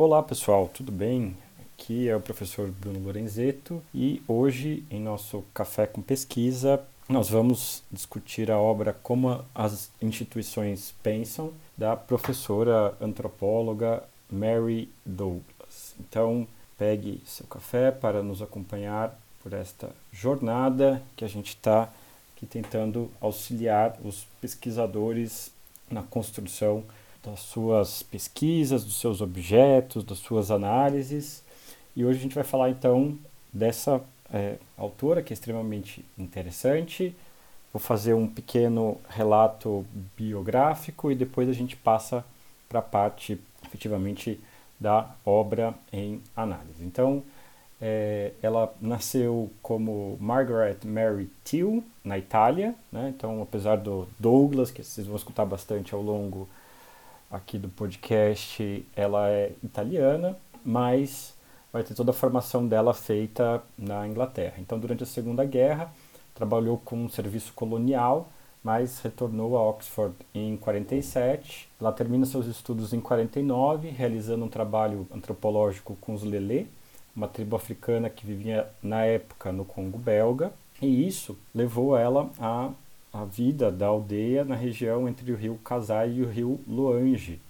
Olá pessoal, tudo bem? Aqui é o professor Bruno Lorenzeto e hoje, em nosso Café com Pesquisa, nós vamos discutir a obra Como as Instituições Pensam, da professora antropóloga Mary Douglas. Então, pegue seu café para nos acompanhar por esta jornada que a gente está aqui tentando auxiliar os pesquisadores na construção das suas pesquisas, dos seus objetos, das suas análises. E hoje a gente vai falar então dessa é, autora que é extremamente interessante. Vou fazer um pequeno relato biográfico e depois a gente passa para a parte efetivamente da obra em análise. Então, é, ela nasceu como Margaret Mary Till, na Itália. Né? Então, apesar do Douglas, que vocês vão escutar bastante ao longo aqui do podcast, ela é italiana, mas vai ter toda a formação dela feita na Inglaterra. Então, durante a Segunda Guerra, trabalhou com um serviço colonial, mas retornou a Oxford em 47. Ela termina seus estudos em 49, realizando um trabalho antropológico com os Lelê, uma tribo africana que vivia na época no Congo belga, e isso levou ela a a vida da aldeia na região entre o rio Kasai e o rio Luange,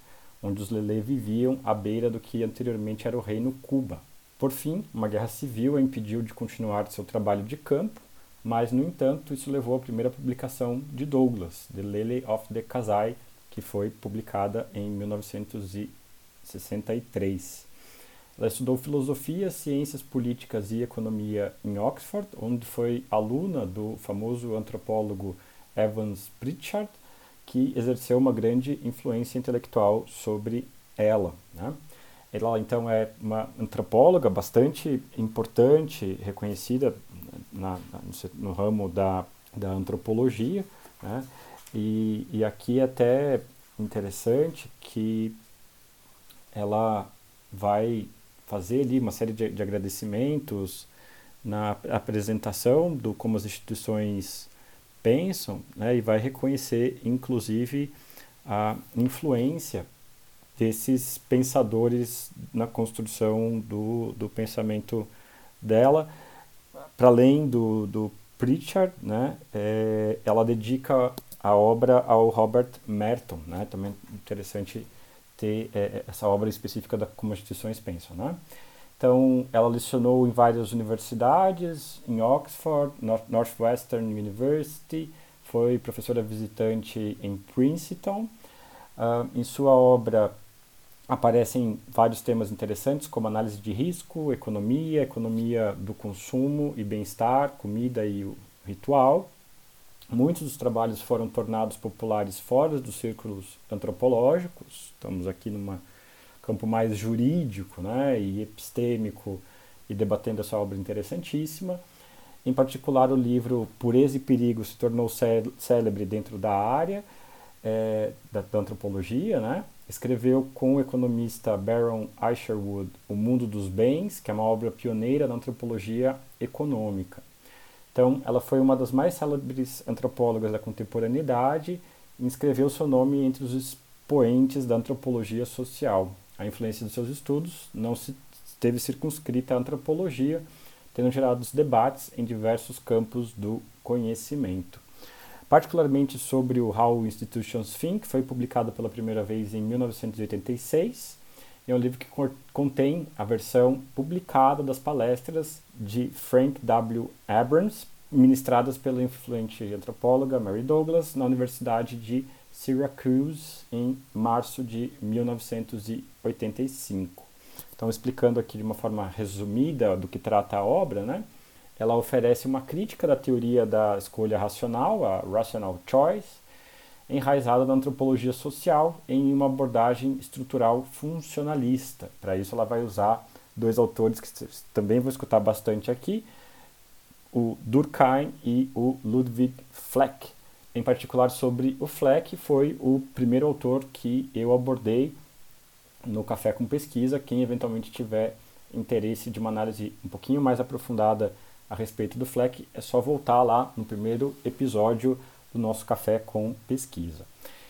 onde os Lele viviam à beira do que anteriormente era o reino Cuba. Por fim, uma guerra civil a impediu de continuar seu trabalho de campo, mas, no entanto, isso levou à primeira publicação de Douglas, The Lily of the Kasai, que foi publicada em 1963. Ela estudou filosofia, ciências políticas e economia em Oxford, onde foi aluna do famoso antropólogo Evans Pritchard, que exerceu uma grande influência intelectual sobre ela. Né? Ela, então, é uma antropóloga bastante importante, reconhecida na, no, no, ramo da, da antropologia. Né? E, e aqui é até interessante que ela vai fazer ali uma série de, de agradecimentos na apresentação do como as instituições pensam né, e vai reconhecer, inclusive, a influência desses pensadores na construção do, do pensamento dela. Para além do, do Pritchard, né, é, ela dedica a obra ao Robert Merton. Né, também é interessante ter é, essa obra específica da como as instituições pensam. Né? Então, ela lecionou em várias universidades, em Oxford, Northwestern University, foi professora visitante em Princeton. Uh, em sua obra aparecem vários temas interessantes, como análise de risco, economia, economia do consumo e bem-estar, comida e o ritual. Muitos dos trabalhos foram tornados populares fora dos círculos antropológicos. Estamos aqui numa campo mais jurídico né, e epistêmico e debatendo essa obra interessantíssima. Em particular, o livro Pureza e Perigo se tornou célebre dentro da área é, da, da, antropologia. Né? Escreveu com o economista Baron Isherwood O Mundo dos Bens, que é uma obra pioneira na antropologia econômica. Então, ela foi uma das mais célebres antropólogas da contemporaneidade e inscreveu seu nome entre os expoentes da antropologia social, a influência dos seus estudos não se esteve circunscrita à antropologia, tendo gerado debates em diversos campos do conhecimento. Particularmente sobre o How Institutions Think, foi publicado pela primeira vez em 1986. É um livro que contém a versão publicada das palestras de Frank W. Abrams, ministradas pela influente antropóloga Mary Douglas na Universidade de Syracuse em março de 1985. Então, explicando aqui de uma forma resumida do que trata a obra, né? ela oferece uma crítica da teoria da escolha racional, a rational choice, enraizada na antropologia social em uma abordagem estrutural funcionalista. Para isso, ela vai usar dois autores que também vou escutar bastante aqui, o Durkheim e o Ludwig Fleck em particular sobre o Fleck, foi o primeiro autor que eu abordei no Café com Pesquisa. Quem eventualmente tiver interesse de uma análise um pouquinho mais aprofundada a respeito do Fleck, é só voltar lá no primeiro episódio do nosso Café com Pesquisa.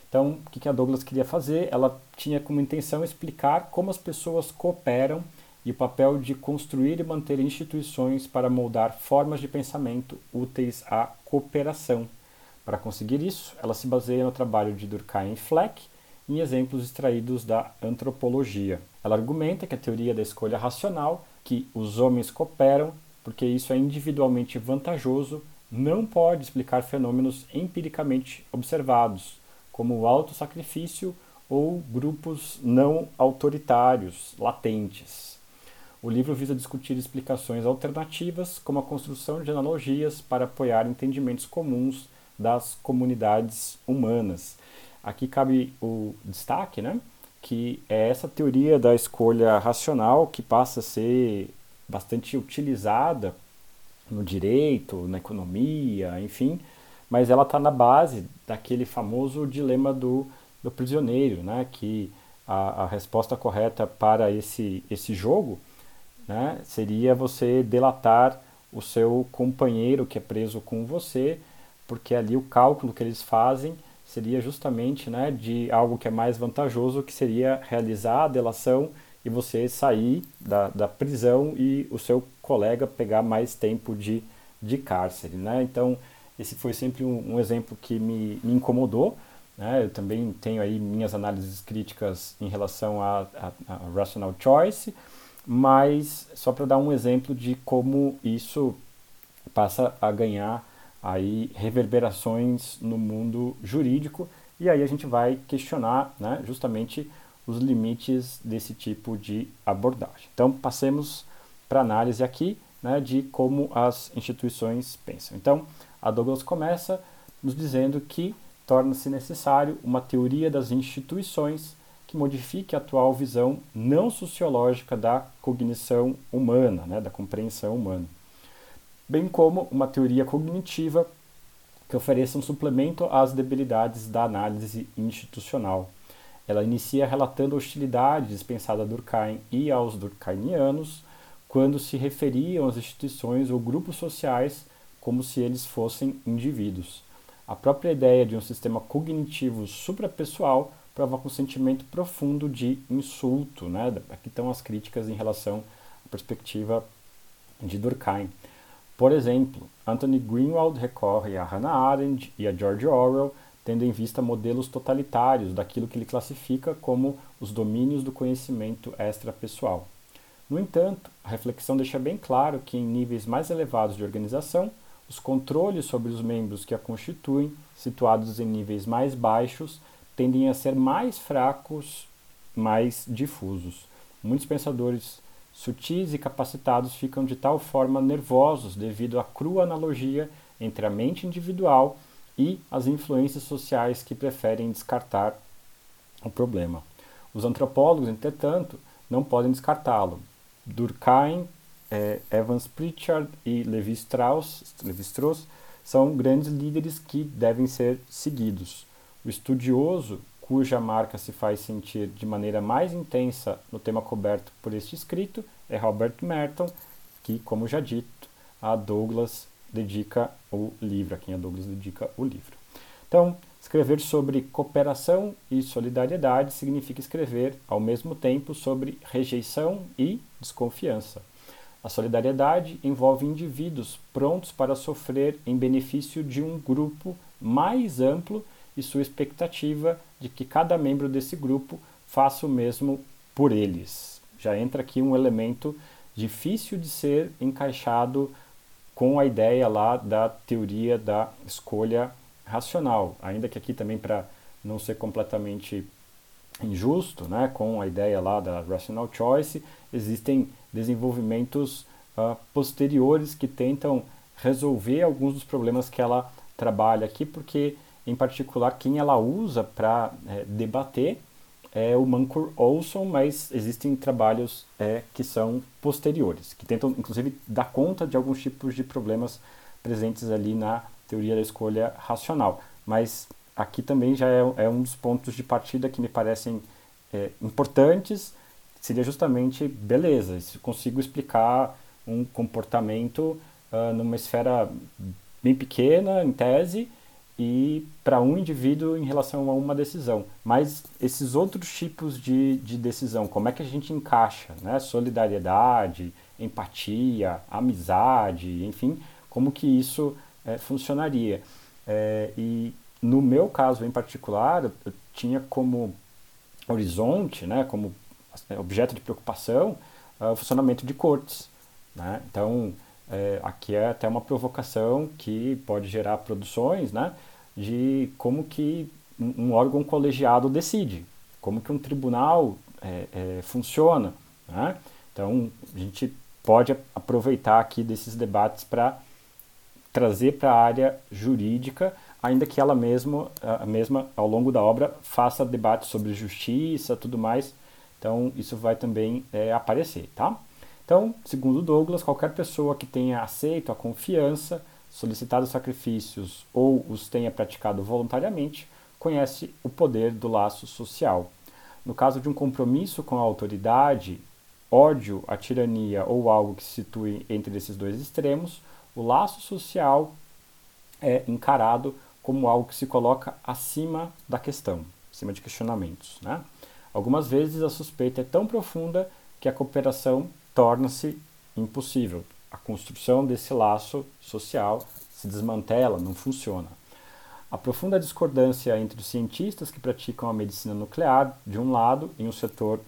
Então, o que a Douglas queria fazer? Ela tinha como intenção explicar como as pessoas cooperam e o papel de construir e manter instituições para moldar formas de pensamento úteis à cooperação. Para conseguir isso, ela se baseia no trabalho de Durkheim e Fleck em exemplos extraídos da antropologia. Ela argumenta que a teoria da escolha racional, que os homens cooperam porque isso é individualmente vantajoso, não pode explicar fenômenos empiricamente observados, como o autossacrifício ou grupos não autoritários latentes. O livro visa discutir explicações alternativas, como a construção de analogias para apoiar entendimentos comuns das comunidades humanas. Aqui cabe o destaque, né, que é essa teoria da escolha racional que passa a ser bastante utilizada no direito, na economia, enfim, mas ela está na base daquele famoso dilema do, do prisioneiro, né, que a, a resposta correta para esse, esse jogo né, seria você delatar o seu companheiro que é preso com você, porque ali o cálculo que eles fazem seria justamente né, de algo que é mais vantajoso, que seria realizar a delação e você sair da, da prisão e o seu colega pegar mais tempo de, de cárcere. Né? Então, esse foi sempre um, um exemplo que me, me incomodou. Né? Eu também tenho aí minhas análises críticas em relação a, rational choice, mas só para dar um exemplo de como isso passa a ganhar aí reverberações no mundo jurídico e aí a gente vai questionar né, justamente os limites desse tipo de abordagem. Então passemos para análise aqui né, de como as instituições pensam. Então a Douglas começa nos dizendo que torna-se necessário uma teoria das instituições que modifique a atual visão não sociológica da cognição humana, né, da compreensão humana, bem como uma teoria cognitiva que ofereça um suplemento às debilidades da análise institucional. Ela inicia relatando a hostilidade dispensada a Durkheim e aos durkheimianos quando se referiam às instituições ou grupos sociais como se eles fossem indivíduos. A própria ideia de um sistema cognitivo suprapessoal provoca um sentimento profundo de insulto. Né? Aqui estão as críticas em relação à perspectiva de Durkheim. Por exemplo, Anthony Greenwald recorre a Hannah Arendt e a George Orwell, tendo em vista modelos totalitários daquilo que ele classifica como os domínios do conhecimento extrapessoal. No entanto, a reflexão deixa bem claro que, em níveis mais elevados de organização, os controles sobre os membros que a constituem, situados em níveis mais baixos, tendem a ser mais fracos, mais difusos. Muitos pensadores sutis e capacitados ficam de tal forma nervosos devido à crua analogia entre a mente individual e as influências sociais que preferem descartar o problema. Os antropólogos, entretanto, não podem descartá-lo. Durkheim, eh, Evans Pritchard e Levi Strauss, Levi Strauss são grandes líderes que devem ser seguidos. O estudioso, cuja marca se faz sentir de maneira mais intensa no tema coberto por este escrito, é Robert Merton, que, como já dito, a Douglas dedica o livro, a quem a Douglas dedica o livro. Então, escrever sobre cooperação e solidariedade significa escrever, ao mesmo tempo, sobre rejeição e desconfiança. A solidariedade envolve indivíduos prontos para sofrer em benefício de um grupo mais amplo e sua expectativa de que cada membro desse grupo faça o mesmo por eles. Já entra aqui um elemento difícil de ser encaixado com a ideia lá da teoria da escolha racional, ainda que aqui também para não ser completamente injusto, né, com a ideia lá da rational choice, existem desenvolvimentos uh, posteriores que tentam resolver alguns dos problemas que ela trabalha aqui, porque em particular, quem ela usa para é, debater é o Mancur Olson, mas existem trabalhos é, que são posteriores, que tentam, inclusive, dar conta de alguns tipos de problemas presentes ali na teoria da escolha racional. Mas aqui também já é, é um dos pontos de partida que me parecem é, importantes, seria justamente, beleza, se consigo explicar um comportamento uh, numa esfera bem pequena, em tese, e para um indivíduo em relação a uma decisão. Mas esses outros tipos de, de decisão, como é que a gente encaixa? Né? Solidariedade, empatia, amizade, enfim, como que isso é, funcionaria? É, e no meu caso em particular, eu, tinha como horizonte, né, como é, objeto de preocupação, uh, o funcionamento de cortes. Né? Então, é, aqui é até uma provocação que pode gerar produções né, de como que um, órgão colegiado decide, como que um tribunal é, é, funciona. Né? Então, a gente pode aproveitar aqui desses debates para trazer para a área jurídica, ainda que ela mesma, a mesma, ao longo da obra, faça debates sobre justiça tudo mais. Então, isso vai também é, aparecer, tá? Então, segundo Douglas, qualquer pessoa que tenha aceito a confiança, solicitado sacrifícios ou os tenha praticado voluntariamente, conhece o poder do laço social. No caso de um compromisso com a autoridade, ódio, a tirania ou algo que se situe entre esses dois extremos, o laço social é encarado como algo que se coloca acima da questão, acima de questionamentos. Né? Algumas vezes a suspeita é tão profunda que a cooperação torna-se impossível. A construção desse laço social se desmantela, não funciona. A profunda discordância entre os cientistas que praticam a medicina nuclear, de um lado, e um setor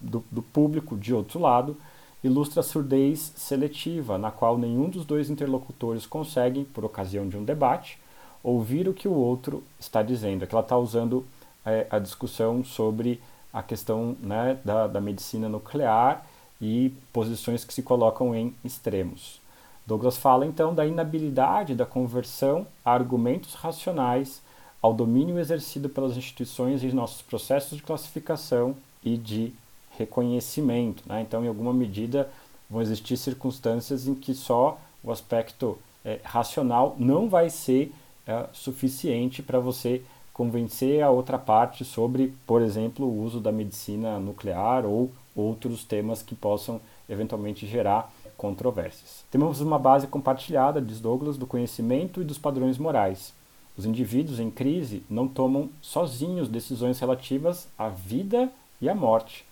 do, do público, de outro lado, ilustra a surdez seletiva, na qual nenhum dos dois interlocutores consegue, por ocasião de um debate, ouvir o que o outro está dizendo. É que ela está usando é, a discussão sobre a questão né, da, da medicina nuclear e posições que se colocam em extremos. Douglas fala então da inabilidade da conversão a argumentos racionais ao domínio exercido pelas instituições em nossos processos de classificação e de reconhecimento. Né? Então, em alguma medida, vão existir circunstâncias em que só o aspecto é, racional não vai ser é, suficiente para você convencer a outra parte sobre, por exemplo, o uso da medicina nuclear ou outros temas que possam eventualmente gerar controvérsias. Temos uma base compartilhada, diz Douglas, do conhecimento e dos padrões morais. Os indivíduos em crise não tomam sozinhos decisões relativas à vida e à morte.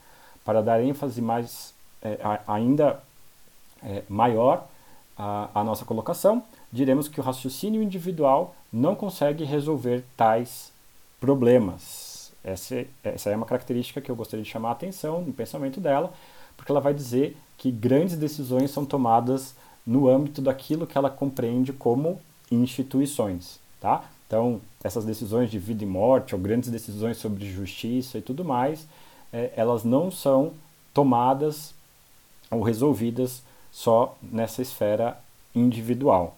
Para dar ênfase mais é, ainda é, maior à, à nossa colocação, diremos que o raciocínio individual não consegue resolver tais problemas. Essa, essa é uma característica que eu gostaria de chamar a atenção no pensamento dela, porque ela vai dizer que grandes decisões são tomadas no âmbito daquilo que ela compreende como instituições, tá? Então, essas decisões de vida e morte, ou grandes decisões sobre justiça e tudo mais, é, elas não são tomadas ou resolvidas só nessa esfera individual.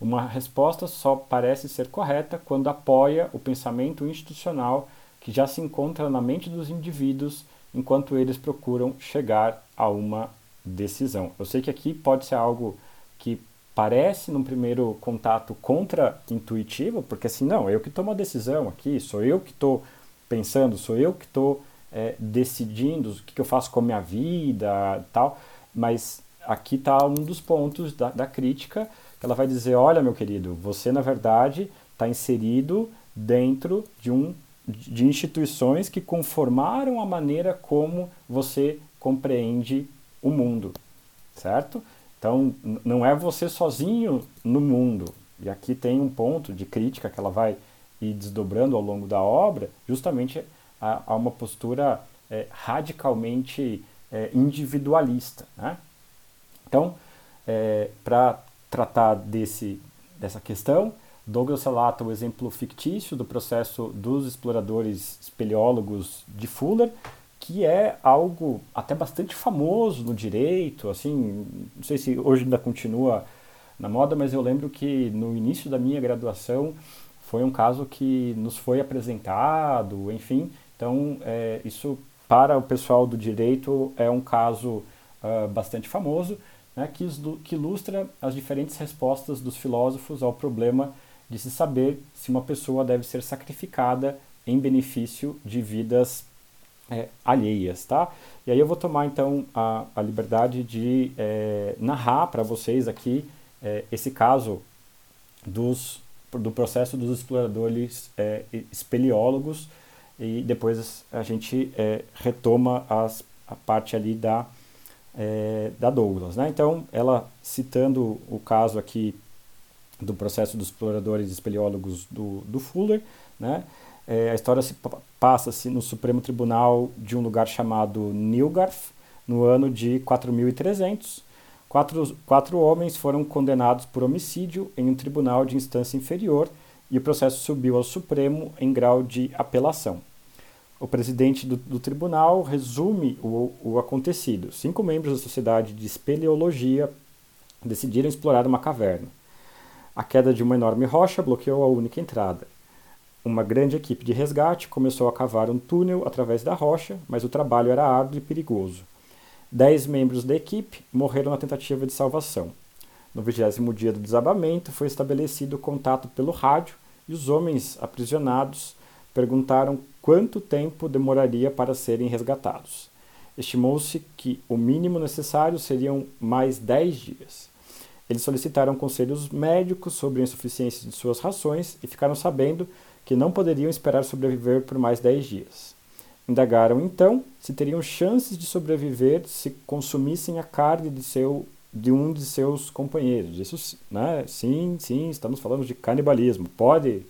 Uma resposta só parece ser correta quando apoia o pensamento institucional que já se encontra na mente dos indivíduos enquanto eles procuram chegar a uma decisão. Eu sei que aqui pode ser algo que parece, num primeiro contato, contra-intuitivo, porque assim, não, eu que tomo a decisão aqui, sou eu que estou pensando, sou eu que estou é, decidindo o que, que, eu faço com a minha vida tal, mas aqui está um dos pontos da, da crítica ela vai dizer: olha, meu querido, você na verdade está inserido dentro de, um, de instituições que conformaram a maneira como você compreende o mundo, certo? Então, não é você sozinho no mundo. E aqui tem um ponto de crítica que ela vai ir desdobrando ao longo da obra, justamente a, a uma postura é, radicalmente é, individualista. Né? Então, é, para tratar desse, dessa questão. Douglas relata o exemplo fictício do processo dos exploradores espeleólogos de Fuller, que é algo até bastante famoso no direito, assim, não sei se hoje ainda continua na moda, mas eu lembro que no início da minha graduação foi um caso que nos foi apresentado, enfim, então é, isso para o pessoal do direito é um caso uh, bastante famoso né, que, que ilustra as diferentes respostas dos filósofos ao problema de se saber se uma pessoa deve ser sacrificada em benefício de vidas é, alheias, tá? E aí eu vou tomar então a, a liberdade de é, narrar para vocês aqui é, esse caso dos do processo dos exploradores é, espeleólogos e depois a gente é, retoma as, a parte ali da, é, da Douglas. Né? Então, ela citando o caso aqui do processo dos exploradores espeleólogos do, do Fuller, né? É, a história se passa-se no Supremo Tribunal de um lugar chamado Nilgarth, no ano de 4300. Quatro, quatro homens foram condenados por homicídio em um tribunal de instância inferior e o processo subiu ao Supremo em grau de apelação. O presidente do, do tribunal resume o, o acontecido. Cinco membros da Sociedade de Espeleologia decidiram explorar uma caverna. A queda de uma enorme rocha bloqueou a única entrada. Uma grande equipe de resgate começou a cavar um túnel através da rocha, mas o trabalho era árduo e perigoso. Dez membros da equipe morreram na tentativa de salvação. No vigésimo dia do desabamento, foi estabelecido contato pelo rádio e os homens aprisionados perguntaram quanto tempo demoraria para serem resgatados. Estimou-se que o mínimo necessário seriam mais dez dias. Eles solicitaram conselhos médicos sobre a insuficiência de suas rações e ficaram sabendo que não poderiam esperar sobreviver por mais dez dias. Indagaram então se teriam chances de sobreviver se consumissem a carne de, seu, de um de seus companheiros. Isso, né? Sim, sim, estamos falando de canibalismo. Pode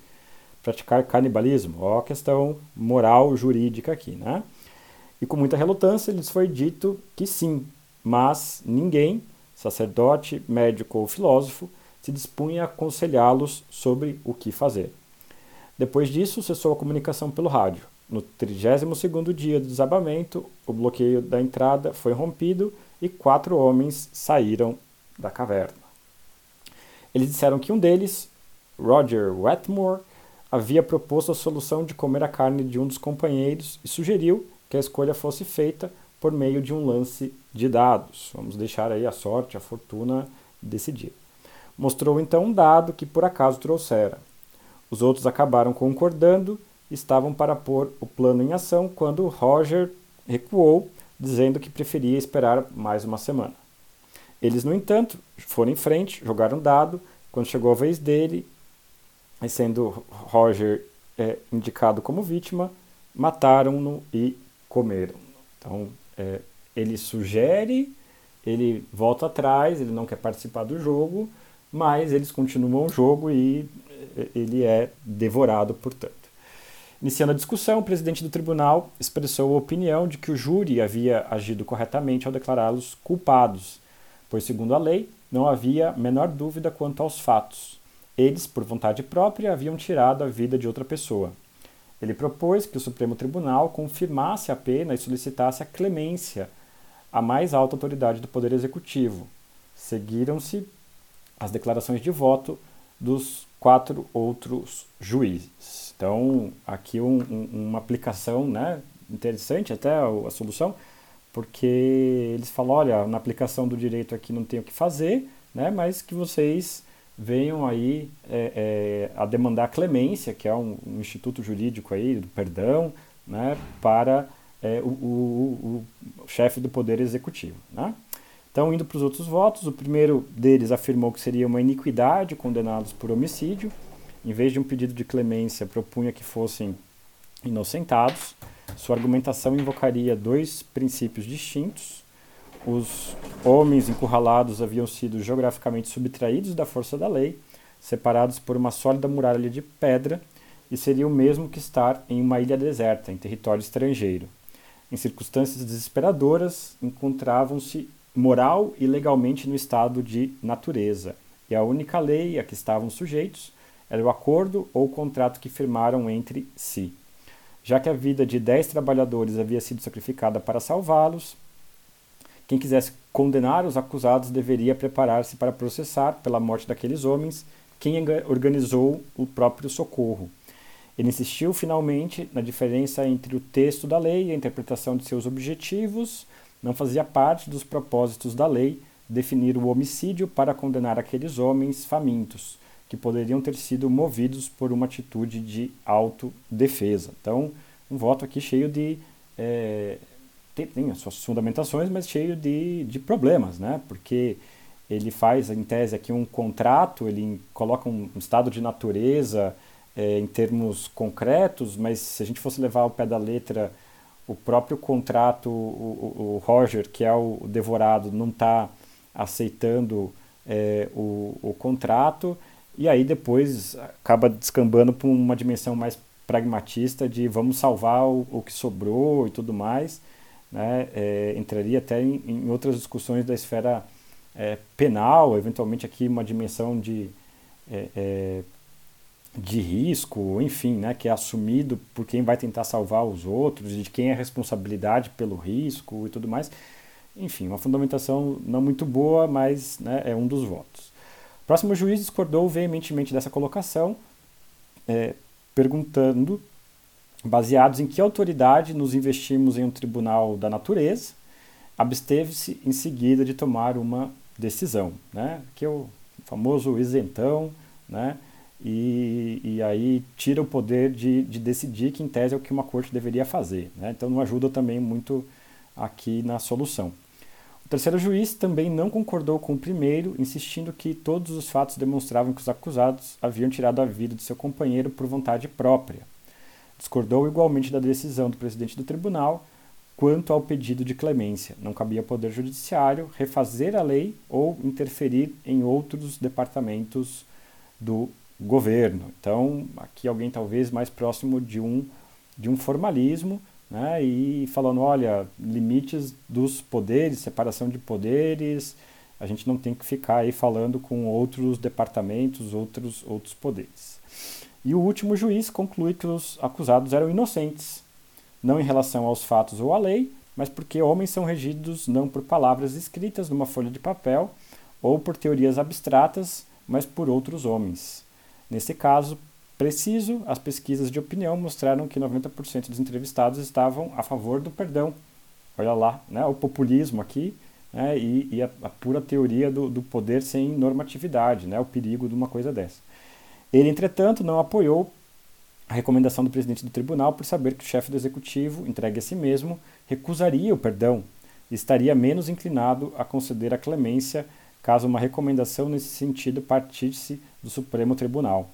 praticar canibalismo? Ó, a questão moral jurídica aqui, né? E com muita relutância lhes foi dito que sim, mas ninguém, sacerdote, médico ou filósofo, se dispunha a aconselhá-los sobre o que fazer. Depois disso, cessou a comunicação pelo rádio. No 32º dia do desabamento, o bloqueio da entrada foi rompido e quatro homens saíram da caverna. Eles disseram que um deles, Roger Wetmore, havia proposto a solução de comer a carne de um dos companheiros e sugeriu que a escolha fosse feita por meio de um lance de dados. Vamos deixar aí a sorte, a fortuna decidir. Mostrou então um dado que por acaso trouxera. Os outros acabaram concordando estavam para pôr o plano em ação quando Roger recuou, dizendo que preferia esperar mais uma semana. Eles, no entanto, foram em frente, jogaram dado. Quando chegou a vez dele, sendo Roger é, indicado como vítima, mataram-no e comeram. Então, é, ele sugere, ele volta atrás, ele não quer participar do jogo, mas eles continuam o jogo e ele é devorado, portanto. Iniciando a discussão, o presidente do tribunal expressou a opinião de que o júri havia agido corretamente ao declará-los culpados, pois, segundo a lei, não havia menor dúvida quanto aos fatos. Eles, por vontade própria, haviam tirado a vida de outra pessoa. Ele propôs que o Supremo Tribunal confirmasse a pena e solicitasse a clemência à mais alta autoridade do Poder Executivo. Seguiram-se as declarações de voto dos quatro outros juízes. Então, aqui um, um, uma aplicação né, interessante até a, a, solução, porque eles falam, olha, na aplicação do direito aqui não tem o que fazer, né, mas que vocês venham aí é, é, a demandar clemência, que é um, um, instituto jurídico aí do perdão, né, para é, o, o, o chefe do Poder Executivo. Né? Então, indo para os outros votos, o primeiro deles afirmou que seria uma iniquidade condená-los por homicídio. Em vez de um pedido de clemência, propunha que fossem inocentados. Sua argumentação invocaria dois princípios distintos. Os homens encurralados haviam sido geograficamente subtraídos da força da lei, separados por uma sólida muralha de pedra, e seria o mesmo que estar em uma ilha deserta, em território estrangeiro. Em circunstâncias desesperadoras, encontravam-se moral e legalmente no estado de natureza, e a única lei a que estavam sujeitos era o acordo ou contrato que firmaram entre si. Já que a vida de dez trabalhadores havia sido sacrificada para salvá-los, quem quisesse condenar os acusados deveria preparar-se para processar pela morte daqueles homens quem organizou o próprio socorro. Ele insistiu finalmente na diferença entre o texto da lei e a interpretação de seus objetivos, não fazia parte dos propósitos da lei definir o homicídio para condenar aqueles homens famintos, que poderiam ter sido movidos por uma atitude de autodefesa. Então, um voto aqui cheio de. É, tem, tem, as suas fundamentações, mas cheio de, de problemas, né? porque ele faz, em tese, aqui um contrato, ele coloca um estado de natureza é, em termos concretos, mas se a gente fosse levar ao pé da letra o próprio contrato, o, o Roger, que é o devorado, não está aceitando é, o, o contrato, e aí depois acaba descambando para uma dimensão mais pragmatista de vamos salvar o, o que sobrou e tudo mais. Né? É, entraria até em, em, outras discussões da esfera é, penal, eventualmente aqui uma dimensão de, é, é de risco, enfim, né? que é assumido por quem vai tentar salvar os outros, de quem é a responsabilidade pelo risco e tudo mais. Enfim, uma fundamentação não muito boa, mas né, é um dos votos. O próximo juiz discordou veementemente dessa colocação, é, perguntando, baseados em que autoridade nos investimos em um tribunal da natureza, absteve-se em seguida de tomar uma decisão, né? que é o famoso isentão, né? E, e aí tira o poder de, de decidir que, em tese, é o que uma corte deveria fazer. Né? Então, não ajuda também muito aqui na solução. O terceiro juiz também não concordou com o primeiro, insistindo que todos os fatos demonstravam que os acusados haviam tirado a vida de seu companheiro por vontade própria. Discordou igualmente da decisão do presidente do tribunal quanto ao pedido de clemência. Não cabia ao Poder Judiciário refazer a lei ou interferir em outros departamentos do governo. Então, aqui alguém talvez mais próximo de um, de um formalismo né, e falando, olha, limites dos poderes, separação de poderes, a gente não tem que ficar aí falando com outros departamentos, outros, outros poderes. E o último juiz conclui que os acusados eram inocentes, não em relação aos fatos ou à lei, mas porque homens são regidos não por palavras escritas numa folha de papel ou por teorias abstratas, mas por outros homens. Nesse caso, preciso, as pesquisas de opinião mostraram que 90% dos entrevistados estavam a favor do perdão. Olha lá, né, o populismo aqui né, e, e a, a, pura teoria do, do, poder sem normatividade, né, o perigo de uma coisa dessa. Ele, entretanto, não apoiou a recomendação do presidente do tribunal por saber que o chefe do executivo, entregue a si mesmo, recusaria o perdão e estaria menos inclinado a conceder a clemência caso uma recomendação nesse sentido partisse do Supremo Tribunal.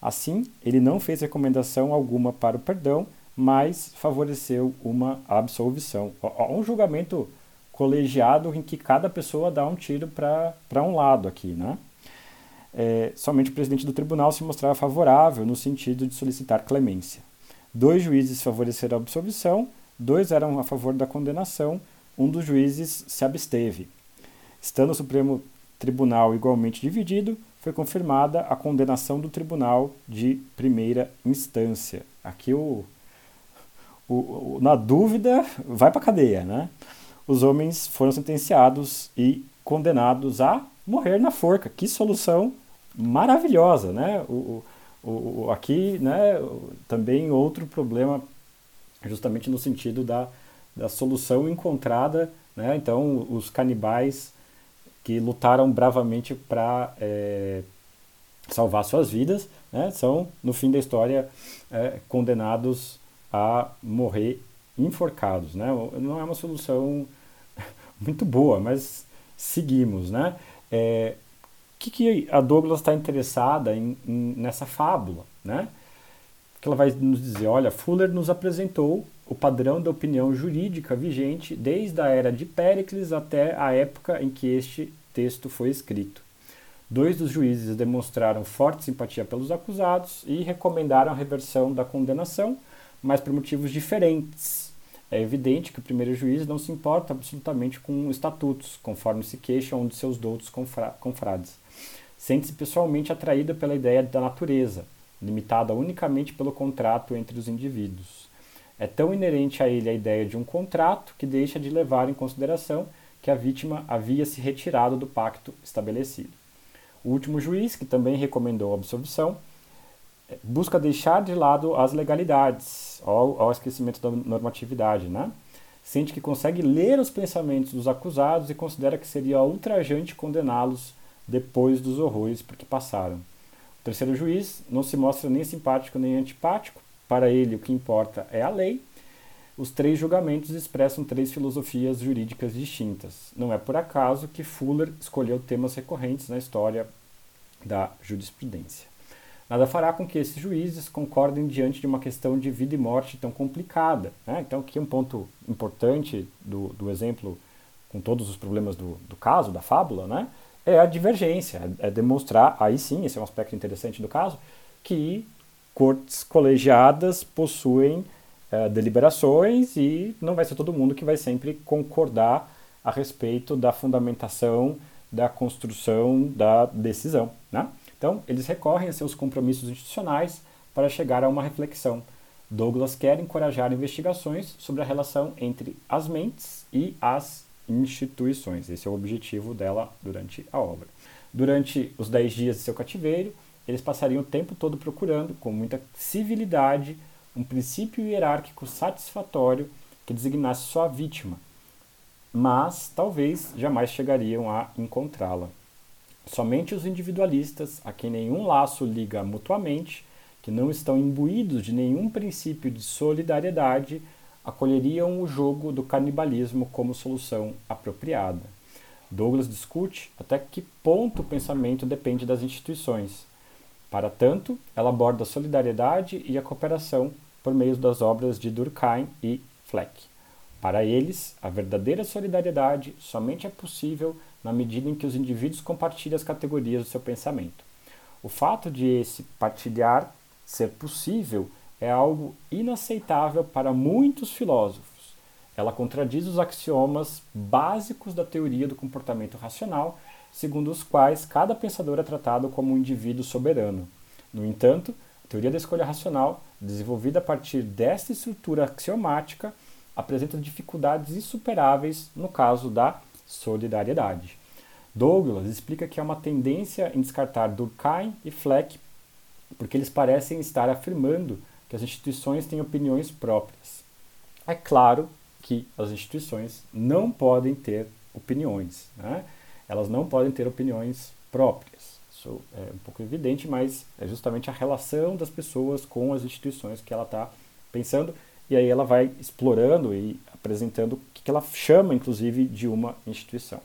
Assim, ele não fez recomendação alguma para o perdão, mas favoreceu uma absolvição. Um julgamento colegiado em que cada pessoa dá um tiro para um lado aqui, né? É, somente o presidente do tribunal se mostrava favorável no sentido de solicitar clemência. Dois juízes favoreceram a absolvição, dois eram a favor da condenação, um dos juízes se absteve. Estando o Supremo Tribunal igualmente dividido, foi confirmada a condenação do tribunal de primeira instância. Aqui o, o, o na dúvida vai para cadeia, né? Os homens foram sentenciados e condenados a morrer na forca. Que solução maravilhosa, né? O, o, o, aqui, né, também outro problema, justamente no sentido da, da solução encontrada, né? Então, os canibais que lutaram bravamente para é, salvar suas vidas, né, são, no fim da história, é, condenados a morrer enforcados. Né? Não é uma solução muito boa, mas seguimos. Né? É, o que, que a Douglas está interessada em, em, nessa fábula? Né? Que ela vai nos dizer, olha, Fuller nos apresentou o padrão da opinião jurídica vigente desde a era de Péricles até a época em que este texto foi escrito. Dois dos juízes demonstraram forte simpatia pelos acusados e recomendaram a reversão da condenação, mas por motivos diferentes. É evidente que o primeiro juiz não se importa absolutamente com estatutos, conforme se queixa um de seus doutos confrades. Sente-se pessoalmente atraído pela ideia da natureza, limitada unicamente pelo contrato entre os indivíduos. É tão inerente a ele a ideia de um contrato que deixa de levar em consideração que a vítima havia se retirado do pacto estabelecido. O último juiz, que também recomendou a absolvição, busca deixar de lado as legalidades, ao esquecimento da normatividade, né? Sente que consegue ler os pensamentos dos acusados e considera que seria ultrajante condená-los depois dos horrores por que passaram. O terceiro juiz não se mostra nem simpático nem antipático, para ele o que importa é a lei, os três julgamentos expressam três filosofias jurídicas distintas. Não é por acaso que Fuller escolheu temas recorrentes na história da jurisprudência. Nada fará com que esses juízes concordem diante de uma questão de vida e morte tão complicada. Né? Então, aqui um ponto importante do, do exemplo, com todos os problemas do, do caso, da fábula, né? é a divergência, é demonstrar, aí sim, esse é um aspecto interessante do caso, que cortes colegiadas possuem é, deliberações e não vai ser todo mundo que vai sempre concordar a respeito da fundamentação, da construção da decisão. Né? Então, eles recorrem a seus compromissos institucionais para chegar a uma reflexão. Douglas quer encorajar investigações sobre a relação entre as mentes e as instituições. Esse é o objetivo dela durante a obra. Durante os dez dias de seu cativeiro, eles passariam o tempo todo procurando, com muita civilidade, um princípio hierárquico satisfatório que designasse sua vítima, mas talvez jamais chegariam a encontrá-la. Somente os individualistas, a quem nenhum laço liga mutuamente, que não estão imbuídos de nenhum princípio de solidariedade, acolheriam o jogo do canibalismo como solução apropriada. Douglas discute até que ponto o pensamento depende das instituições. Para tanto, ela aborda a solidariedade e a cooperação por meio das obras de Durkheim e Fleck. Para eles, a verdadeira solidariedade somente é possível na medida em que os indivíduos compartilham as categorias do seu pensamento. O fato de esse partilhar ser possível é algo inaceitável para muitos filósofos. Ela contradiz os axiomas básicos da teoria do comportamento racional, segundo os quais cada pensador é tratado como um indivíduo soberano. No entanto, a teoria da escolha racional desenvolvida a partir desta estrutura axiomática, apresenta dificuldades insuperáveis no caso da solidariedade. Douglas explica que há uma tendência em descartar Durkheim e Fleck porque eles parecem estar afirmando que as instituições têm opiniões próprias. É claro que as instituições não podem ter opiniões, né? Elas não podem ter opiniões próprias. Isso é um pouco evidente, mas é justamente a relação das pessoas com as instituições que ela está pensando, e aí ela vai explorando e apresentando o que ela chama, inclusive, de uma instituição.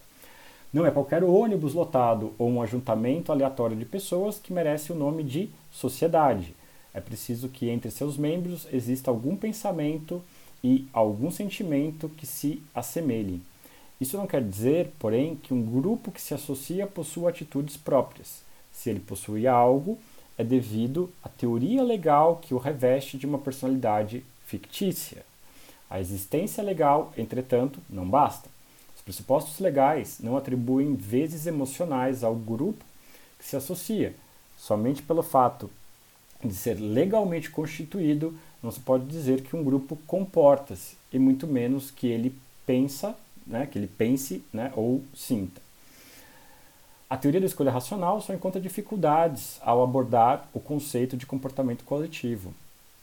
Não é qualquer ônibus lotado ou um ajuntamento aleatório de pessoas que merece o nome de sociedade. É preciso que entre seus membros exista algum pensamento e algum sentimento que se assemelhem. Isso não quer dizer, porém, que um grupo que se associa possua atitudes próprias. Se ele possui algo, é devido à teoria legal que o reveste de uma personalidade fictícia. A existência legal, entretanto, não basta. Os pressupostos legais não atribuem vezes emocionais ao grupo que se associa. Somente pelo fato de ser legalmente constituído, não se pode dizer que um grupo comporta-se, e muito menos que ele pensa, né, que ele pense né, ou sinta. A teoria da escolha racional só encontra dificuldades ao abordar o conceito de comportamento coletivo.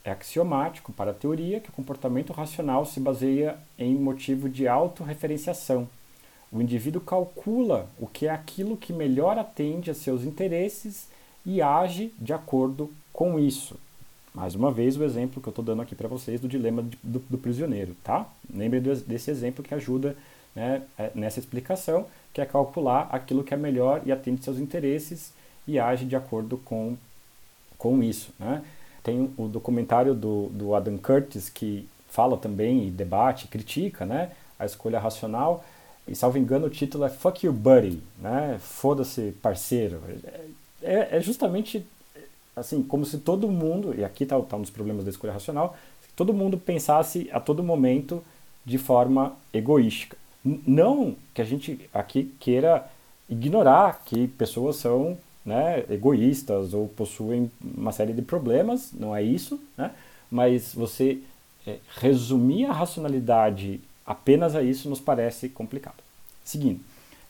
É axiomático para a teoria que o comportamento racional se baseia em motivo de autorreferenciação. O indivíduo calcula o que é aquilo que melhor atende a seus interesses e age de acordo com isso. Mais uma vez, o exemplo que eu estou dando aqui para vocês do dilema do, do, prisioneiro, tá? Lembre desse exemplo que ajuda né, é, nessa explicação que é calcular aquilo que é melhor e atende seus interesses e age de acordo com, com isso. Né? Tem o documentário do, do Adam Curtis que fala também e debate, critica né, a escolha racional. E, salvo engano, o título é Fuck You Buddy, né? Foda-se parceiro. É, é, justamente assim, como se todo mundo, e aqui está tá um dos problemas da escolha racional, todo mundo pensasse a todo momento de forma egoística. Não que a gente aqui queira ignorar que pessoas são né, egoístas ou possuem uma série de problemas, não é isso, né? mas você é, resumir a racionalidade apenas a isso nos parece complicado. Seguindo,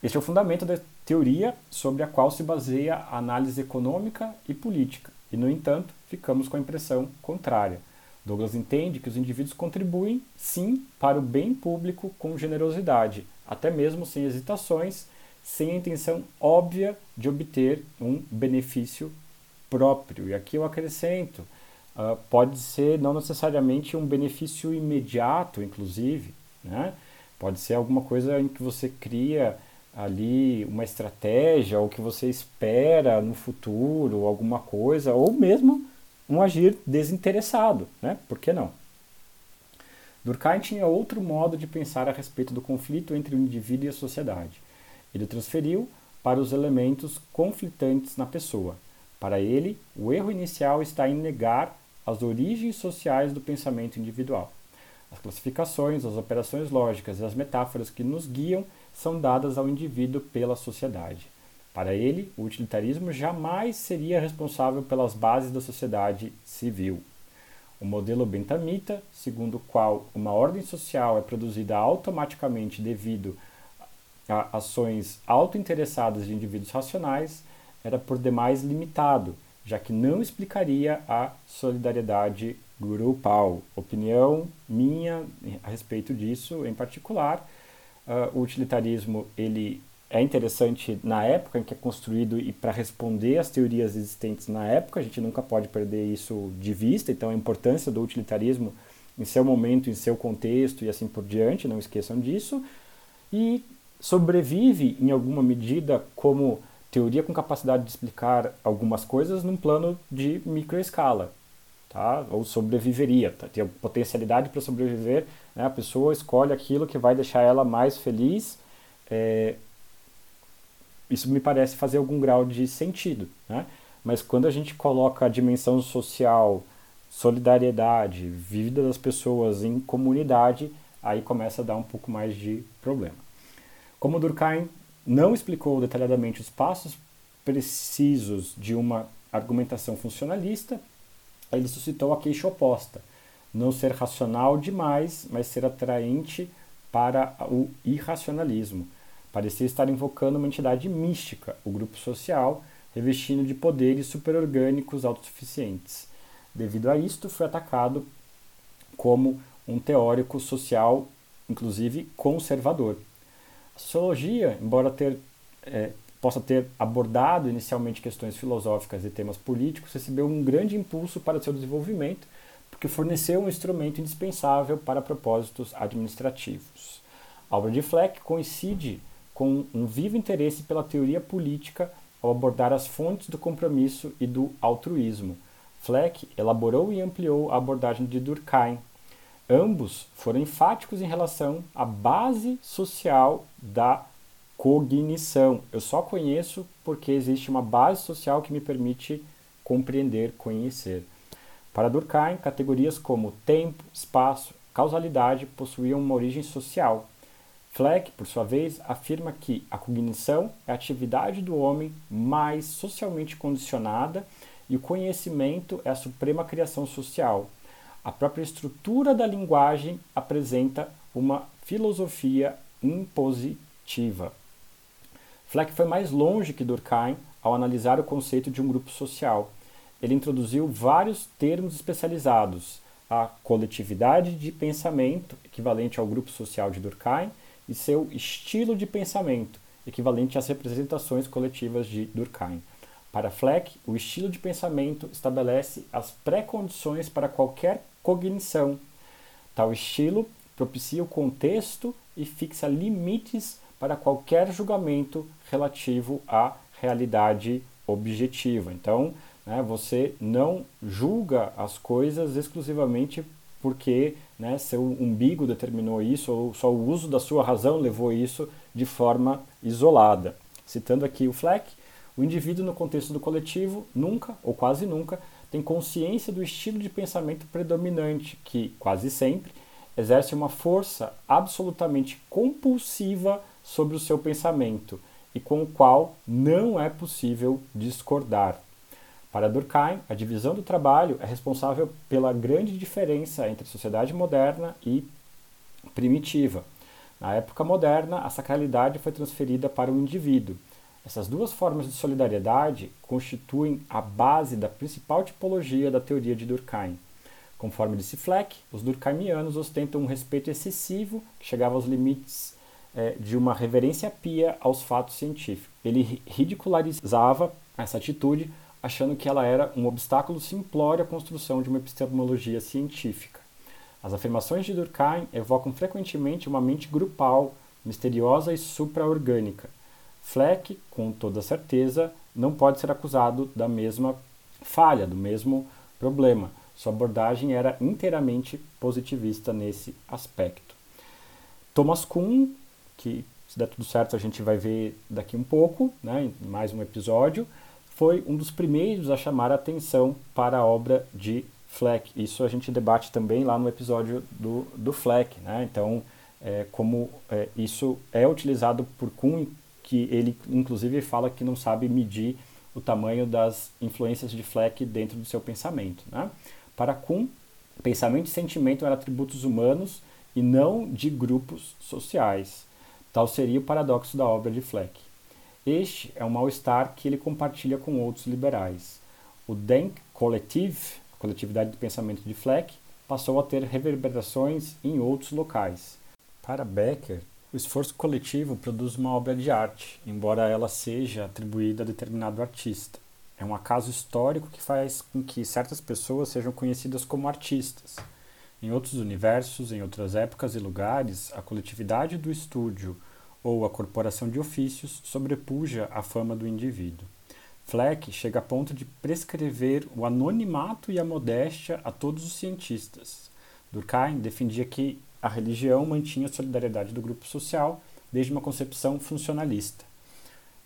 este é o fundamento da teoria sobre a qual se baseia a análise econômica e política, e, no entanto, ficamos com a impressão contrária. Douglas entende que os indivíduos contribuem, sim, para o bem público com generosidade, até mesmo sem hesitações, sem a intenção óbvia de obter um benefício próprio. E aqui eu acrescento: uh, pode ser não necessariamente um benefício imediato, inclusive, né? Pode ser alguma coisa em que você cria ali uma estratégia ou que você espera no futuro alguma coisa ou mesmo um agir desinteressado, né? Por que não? Durkheim tinha outro modo de pensar a respeito do conflito entre o indivíduo e a sociedade. Ele transferiu para os elementos conflitantes na pessoa. Para ele, o erro inicial está em negar as origens sociais do pensamento individual. As classificações, as operações lógicas e as metáforas que nos guiam são dadas ao indivíduo pela sociedade. Para ele, o utilitarismo jamais seria responsável pelas bases da sociedade civil. O modelo bentamita, segundo o qual uma ordem social é produzida automaticamente devido a ações autointeressadas de indivíduos racionais, era por demais limitado, já que não explicaria a solidariedade grupal. Opinião minha a respeito disso em particular. Uh, o utilitarismo ele é interessante na época em que é construído e para responder às teorias existentes na época, a gente nunca pode perder isso de vista, então a importância do utilitarismo em seu momento, em seu contexto e assim por diante, não esqueçam disso. E sobrevive em alguma medida como teoria com capacidade de explicar algumas coisas num plano de microescala, tá? Ou sobreviveria, tá? tem potencialidade para sobreviver, né? A pessoa escolhe aquilo que vai deixar ela mais feliz. É... Isso me parece fazer algum grau de sentido, né? Mas quando a gente coloca a dimensão social, solidariedade, vida das pessoas em comunidade, aí começa a dar um pouco mais de problema. Como Durkheim não explicou detalhadamente os passos precisos de uma argumentação funcionalista, ele suscitou a queixa oposta: não ser racional demais, mas ser atraente para o irracionalismo. Parecia estar invocando uma entidade mística, o grupo social, revestindo de poderes superorgânicos autossuficientes. Devido a isto, foi atacado como um teórico social, inclusive conservador. A sociologia, embora ter, é, possa ter abordado inicialmente questões filosóficas e temas políticos, recebeu um grande impulso para seu desenvolvimento, porque forneceu um instrumento indispensável para propósitos administrativos. A obra de Fleck coincide com um vivo interesse pela teoria política ao abordar as fontes do compromisso e do altruísmo. Fleck elaborou e ampliou a abordagem de Durkheim Ambos foram enfáticos em relação à base social da cognição. Eu só conheço porque existe uma base social que me permite compreender, conhecer. Para Durkheim, categorias como tempo, espaço, causalidade possuíam uma origem social. Fleck, por sua vez, afirma que a cognição é a atividade do homem mais socialmente condicionada e o conhecimento é a suprema criação social. A própria estrutura da linguagem apresenta uma filosofia impositiva. Fleck foi mais longe que Durkheim ao analisar o conceito de um grupo social. Ele introduziu vários termos especializados: a coletividade de pensamento, equivalente ao grupo social de Durkheim, e seu estilo de pensamento, equivalente às representações coletivas de Durkheim. Para Fleck, o estilo de pensamento estabelece as pré-condições para qualquer cognição. Tal estilo propicia o contexto e fixa limites para qualquer julgamento relativo à realidade objetiva. Então, né, você não julga as coisas exclusivamente porque né, seu umbigo determinou isso ou só o uso da sua razão levou isso de forma isolada. Citando aqui o Fleck, o indivíduo no contexto do coletivo nunca ou quase nunca tem consciência do estilo de pensamento predominante, que, quase sempre, exerce uma força absolutamente compulsiva sobre o seu pensamento e com o qual não é possível discordar. Para Durkheim, a divisão do trabalho é responsável pela grande diferença entre sociedade moderna e primitiva. Na época moderna, a sacralidade foi transferida para o indivíduo essas duas formas de solidariedade constituem a base da principal tipologia da teoria de Durkheim. Conforme disse Fleck, os durkheimianos ostentam um respeito excessivo que chegava aos limites é, de uma reverência pia aos fatos científicos. Ele ridicularizava essa atitude achando que ela era um obstáculo simplório à construção de uma epistemologia científica. As afirmações de Durkheim evocam frequentemente uma mente grupal, misteriosa e supra-orgânica. Fleck, com toda certeza, não pode ser acusado da mesma falha, do mesmo problema. Sua abordagem era inteiramente positivista nesse aspecto. Thomas Kuhn, que se der tudo certo a gente vai ver daqui um pouco, né, mais um episódio, foi um dos primeiros a chamar a atenção para a obra de Fleck. Isso a gente debate também lá no episódio do, do Fleck. Né? Então, é, como é, isso é utilizado por Kuhn, que ele inclusive fala que não sabe medir o tamanho das influências de Fleck dentro do seu pensamento. Né? Para Kuhn, pensamento e sentimento eram atributos humanos e não de grupos sociais. Tal seria o paradoxo da obra de Fleck. Este é um mal-estar que ele compartilha com outros liberais. O Denk Collective, a coletividade do pensamento de Fleck, passou a ter reverberações em outros locais. Para Becker, o esforço coletivo produz uma obra de arte, embora ela seja atribuída a determinado artista. É um acaso histórico que faz com que certas pessoas sejam conhecidas como artistas. Em outros universos, em outras épocas e lugares, a coletividade do estúdio ou a corporação de ofícios sobrepuja a fama do indivíduo. Fleck chega a ponto de prescrever o anonimato e a modéstia a todos os cientistas. Durkheim defendia que a religião mantinha a solidariedade do grupo social desde uma concepção funcionalista.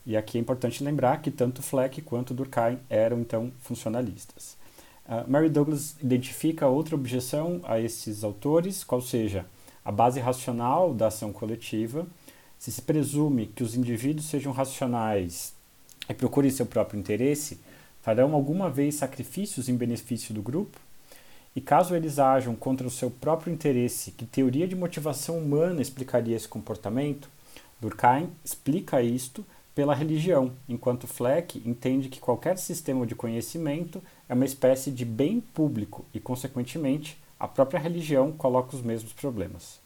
E aqui é importante lembrar que tanto Fleck quanto Durkheim eram então funcionalistas. Uh, Mary Douglas identifica outra objeção a esses autores, qual seja a base racional da ação coletiva. Se se presume que os indivíduos sejam racionais e procurem seu próprio interesse, farão alguma vez sacrifícios em benefício do grupo? E caso eles ajam contra o seu próprio interesse, que teoria de motivação humana explicaria esse comportamento? Durkheim explica isto pela religião, enquanto Fleck entende que qualquer sistema de conhecimento é uma espécie de bem público e, consequentemente, a própria religião coloca os mesmos problemas.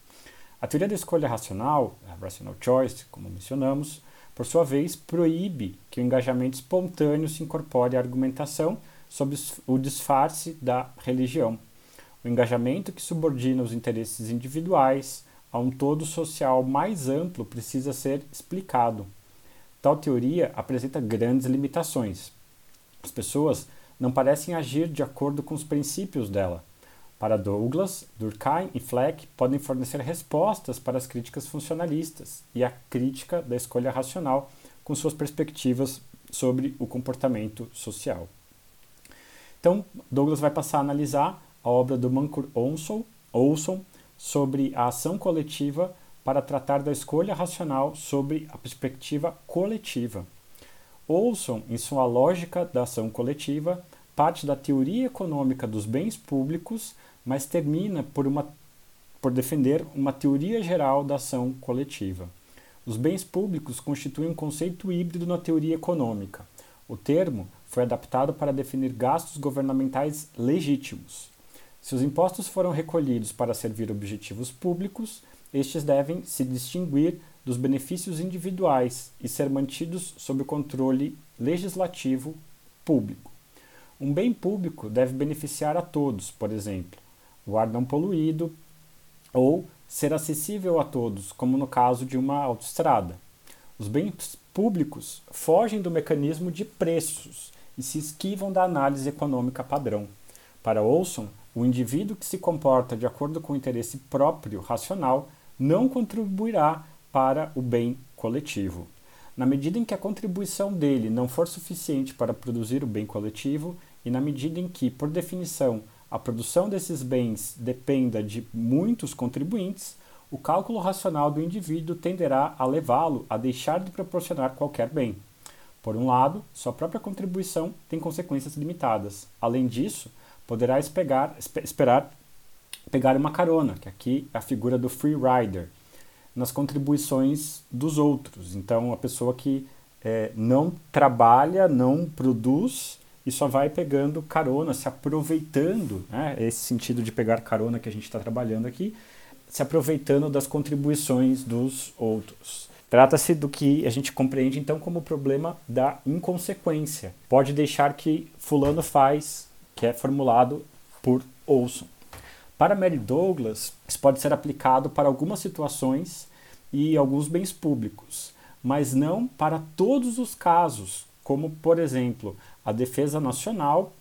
A teoria da escolha racional, a rational choice, como mencionamos, por sua vez, proíbe que o engajamento espontâneo se incorpore à argumentação sob o disfarce da religião. O engajamento que subordina os interesses individuais a um todo social mais amplo precisa ser explicado. Tal teoria apresenta grandes limitações. As pessoas não parecem agir de acordo com os princípios dela. Para Douglas, Durkheim e Fleck podem fornecer respostas para as críticas funcionalistas e a crítica da escolha racional com suas perspectivas sobre o comportamento social. Então, Douglas vai passar a analisar a obra do Mancur Olson, sobre a ação coletiva para tratar da escolha racional sobre a perspectiva coletiva. Olson, em sua lógica da ação coletiva, parte da teoria econômica dos bens públicos, mas termina por, uma, por defender uma teoria geral da ação coletiva. Os bens públicos constituem um conceito híbrido na teoria econômica. O termo foi adaptado para definir gastos governamentais legítimos. Se os impostos foram recolhidos para servir objetivos públicos, estes devem se distinguir dos benefícios individuais e ser mantidos sob o controle legislativo público. Um bem público deve beneficiar a todos, por exemplo, o ar não poluído ou ser acessível a todos, como no caso de uma autoestrada. Os bens públicos fogem do mecanismo de preços e se esquivam da análise econômica padrão. Para Olson, o indivíduo que se comporta de acordo com o interesse próprio racional não contribuirá para o bem coletivo. Na medida em que a contribuição dele não for suficiente para produzir o bem coletivo, e na medida em que, por definição, a produção desses bens dependa de muitos contribuintes, o cálculo racional do indivíduo tenderá a levá-lo a deixar de proporcionar qualquer bem. Por um lado, sua própria contribuição tem consequências limitadas. Além disso, poderá esperar, esperar pegar uma carona, que aqui é a figura do free rider, nas contribuições dos outros. Então, a pessoa que é, não trabalha, não produz e só vai pegando carona, se aproveitando, né, esse sentido de pegar carona que a gente está trabalhando aqui, se aproveitando das contribuições dos outros. Trata-se do que a gente compreende então como o problema da inconsequência. Pode deixar que fulano faz, que é formulado por Olson. Para Mary Douglas, isso pode ser aplicado para algumas situações e alguns bens públicos, mas não para todos os casos, como, por exemplo, a defesa nacional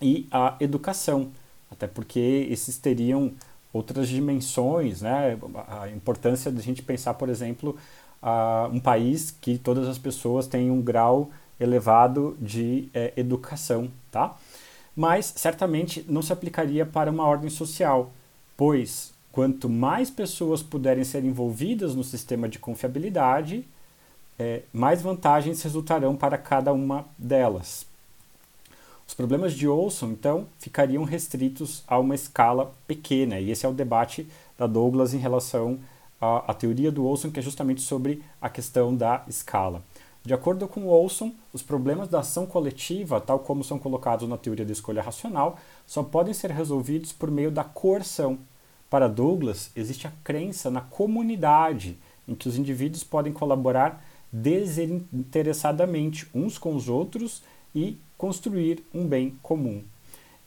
e a educação, até porque esses teriam outras dimensões, né? A importância de a gente pensar, por exemplo, a um país que todas as pessoas têm um grau elevado de é, educação, tá? Mas certamente não se aplicaria para uma ordem social, pois quanto mais pessoas puderem ser envolvidas no sistema de confiabilidade, é, mais vantagens resultarão para cada uma delas. Os problemas de Olson, então, ficariam restritos a uma escala pequena, e esse é o debate da Douglas em relação à, à teoria do Olson, que é justamente sobre a questão da escala. De acordo com Olson, os problemas da ação coletiva, tal como são colocados na teoria da escolha racional, só podem ser resolvidos por meio da coerção. Para Douglas, existe a crença na comunidade, em que os indivíduos podem colaborar desinteressadamente uns com os outros e construir um bem comum.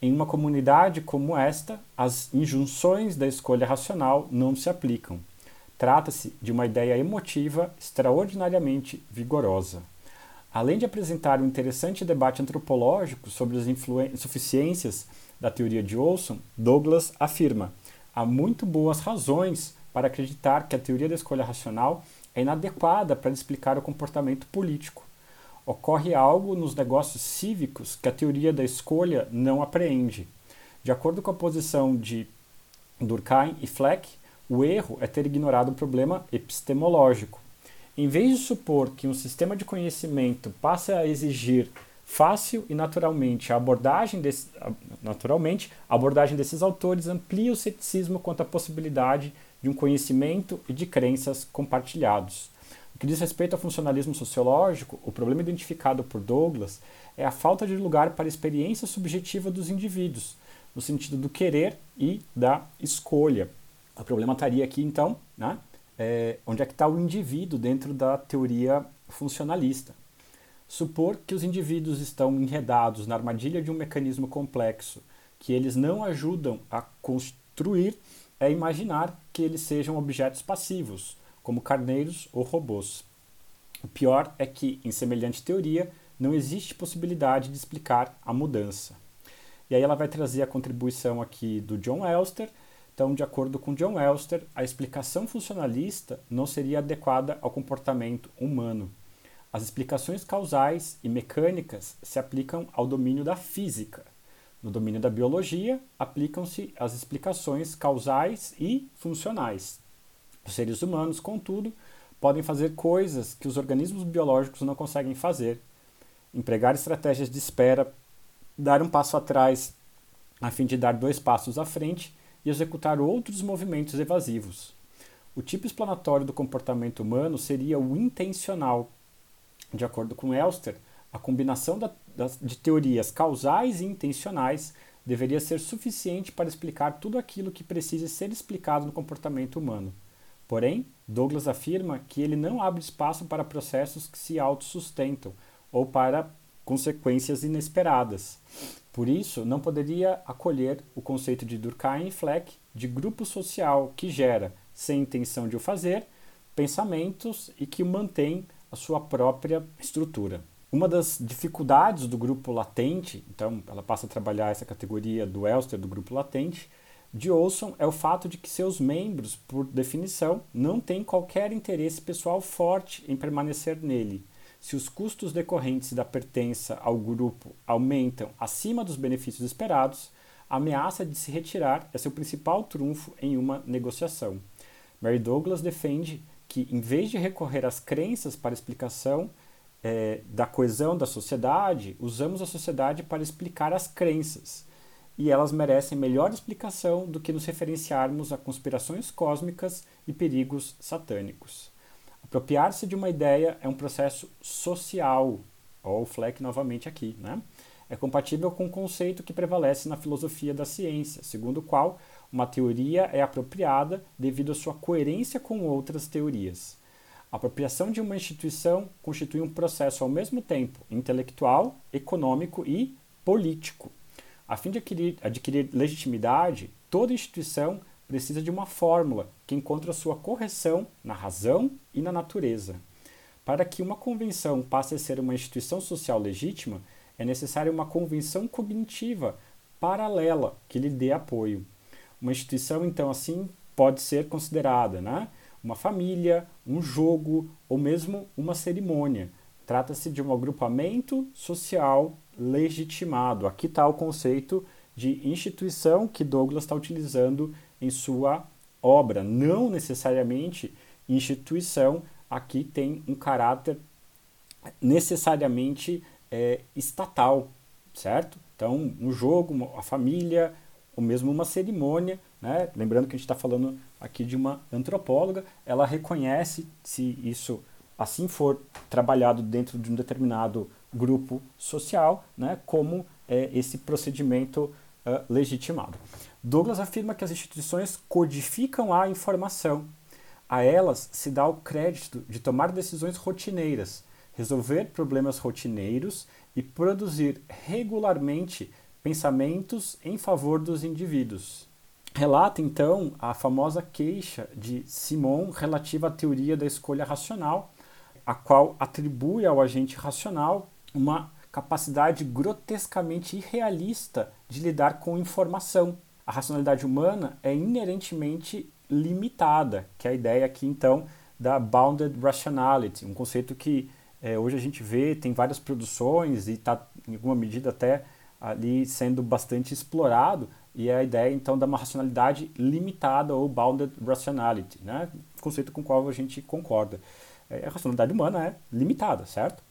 Em uma comunidade como esta, as injunções da escolha racional não se aplicam. Trata-se de uma ideia emotiva extraordinariamente vigorosa. Além de apresentar um interessante debate antropológico sobre as insuficiências da teoria de Olson, Douglas afirma: há muito boas razões para acreditar que a teoria da escolha racional é inadequada para explicar o comportamento político. Ocorre algo nos negócios cívicos que a teoria da escolha não apreende. De acordo com a posição de Durkheim e Fleck, o erro é ter ignorado o problema epistemológico. Em vez de supor que um sistema de conhecimento passe a exigir fácil e naturalmente a abordagem desse, naturalmente a abordagem desses autores amplia o ceticismo quanto à possibilidade de um conhecimento e de crenças compartilhados. No que diz respeito ao funcionalismo sociológico, o problema identificado por Douglas é a falta de lugar para a experiência subjetiva dos indivíduos, no sentido do querer e da escolha. O problema estaria aqui, então, né? É, onde é que está o indivíduo dentro da teoria funcionalista. Supor que os indivíduos estão enredados na armadilha de um mecanismo complexo que eles não ajudam a construir é imaginar que eles sejam objetos passivos, como carneiros ou robôs. O pior é que, em semelhante teoria, não existe possibilidade de explicar a mudança. E aí ela vai trazer a contribuição aqui do John Elster. Então, de acordo com John Elster, a explicação funcionalista não seria adequada ao comportamento humano. As explicações causais e mecânicas se aplicam ao domínio da física, no domínio da biologia, aplicam-se as explicações causais e funcionais. Os seres humanos, contudo, podem fazer coisas que os organismos biológicos não conseguem fazer. Empregar estratégias de espera, dar um passo atrás a fim de dar dois passos à frente e executar outros movimentos evasivos. O tipo explanatório do comportamento humano seria o intencional. De acordo com Elster, a combinação da, de teorias causais e intencionais deveria ser suficiente para explicar tudo aquilo que precisa ser explicado no comportamento humano. Porém, Douglas afirma que ele não abre espaço para processos que se autossustentam ou para consequências inesperadas. Por isso, não poderia acolher o conceito de Durkheim e Fleck de grupo social que gera, sem intenção de o fazer, pensamentos e que mantém a sua própria estrutura. Uma das dificuldades do grupo latente, então ela passa a trabalhar essa categoria do Elster, do grupo latente, de Olson é o fato de que seus membros, por definição, não têm qualquer interesse pessoal forte em permanecer nele. Se os custos decorrentes da pertença ao grupo aumentam acima dos benefícios esperados, a ameaça de se retirar é seu principal trunfo em uma negociação. Mary Douglas defende que, em vez de recorrer às crenças para explicação, é, da coesão da sociedade, usamos a sociedade para explicar as crenças. E elas merecem melhor explicação do que nos referenciarmos a conspirações cósmicas e perigos satânicos. Apropriar-se de uma ideia é um processo social. Olha o Fleck novamente aqui. Né? É compatível com o conceito que prevalece na filosofia da ciência, segundo o qual uma teoria é apropriada devido à sua coerência com outras teorias. A apropriação de uma instituição constitui um processo ao mesmo tempo intelectual, econômico e político. A fim de adquirir, adquirir legitimidade, toda instituição precisa de uma fórmula que encontra sua correção na razão e na natureza. Para que uma convenção passe a ser uma instituição social legítima, é necessária uma convenção cognitiva paralela que lhe dê apoio. Uma instituição, então, assim, pode ser considerada né, uma família, um jogo ou mesmo uma cerimônia. Trata-se de um agrupamento social legitimado. Aqui está o conceito de instituição que Douglas está utilizando em sua obra. Não necessariamente instituição aqui tem um caráter necessariamente é, estatal, certo? Então, um jogo, a família, ou mesmo uma cerimônia, né? lembrando que a gente está falando aqui de uma antropóloga, ela reconhece, se isso assim for trabalhado dentro de um determinado grupo social, né? como é, esse procedimento uh, legitimado. Douglas afirma que as instituições codificam a informação. A elas se dá o crédito de tomar decisões rotineiras, resolver problemas rotineiros e produzir regularmente pensamentos em favor dos indivíduos. Relata então a famosa queixa de Simon relativa à teoria da escolha racional, a qual atribui ao agente racional uma capacidade grotescamente irrealista de lidar com informação. A racionalidade humana é inerentemente limitada, que é a ideia aqui então da bounded rationality, um conceito que é, hoje a gente vê, tem várias produções e está em alguma medida até ali sendo bastante explorado, e é a ideia então da uma racionalidade limitada ou bounded rationality, né? conceito com o qual a gente concorda. É, a racionalidade humana é limitada, certo?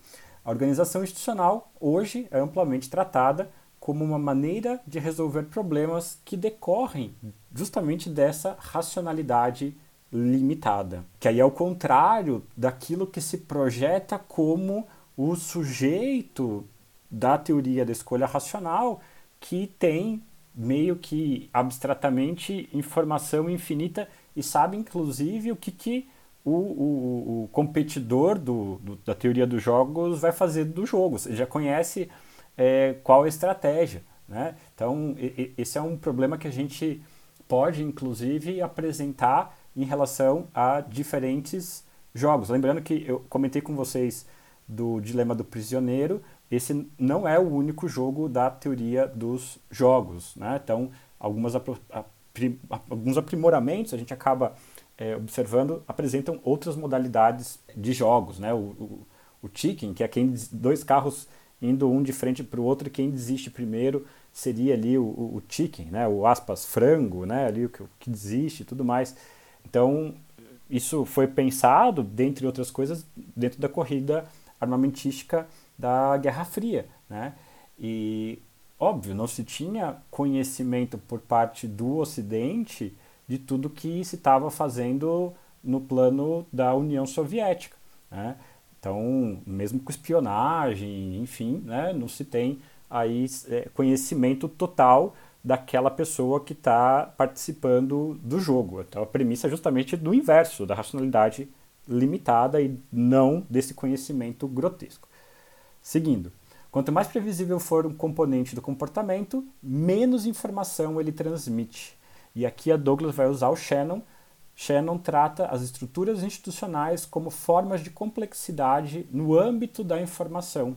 A organização institucional hoje é amplamente tratada como uma maneira de resolver problemas que decorrem justamente dessa racionalidade limitada. Que aí é o contrário daquilo que se projeta como o sujeito da teoria da escolha racional que tem meio que abstratamente informação infinita e sabe inclusive o que, que o, o, o competidor do, do, da teoria dos jogos vai fazer do jogo. Você já conhece é, qual a estratégia. Né? Então, e, esse é um problema que a gente pode, inclusive, apresentar em relação a diferentes jogos. Lembrando que eu comentei com vocês do Dilema do Prisioneiro, esse não é o único jogo da teoria dos jogos. Né? Então, algumas alguns aprimoramentos a gente acaba é, observando apresentam outras modalidades de jogos, né? O, o, o chicken, que é quem dois carros indo um de frente para o outro, quem desiste primeiro seria ali o, o, o né? O aspas frango, né? Ali o que, o que desiste, e tudo mais. Então isso foi pensado, dentre outras coisas, dentro da corrida armamentística da Guerra Fria, né? E óbvio, não se tinha conhecimento por parte do Ocidente de tudo que se estava fazendo no plano da União Soviética. Né? Então, mesmo com espionagem, enfim, né, não se tem aí é, conhecimento total daquela pessoa que está participando do jogo. Então, a premissa é justamente do inverso, da racionalidade limitada e não desse conhecimento grotesco. Seguindo, quanto mais previsível for um componente do comportamento, menos informação ele transmite. E aqui a Douglas vai usar o Shannon. Shannon trata as estruturas institucionais como formas de complexidade no âmbito da informação.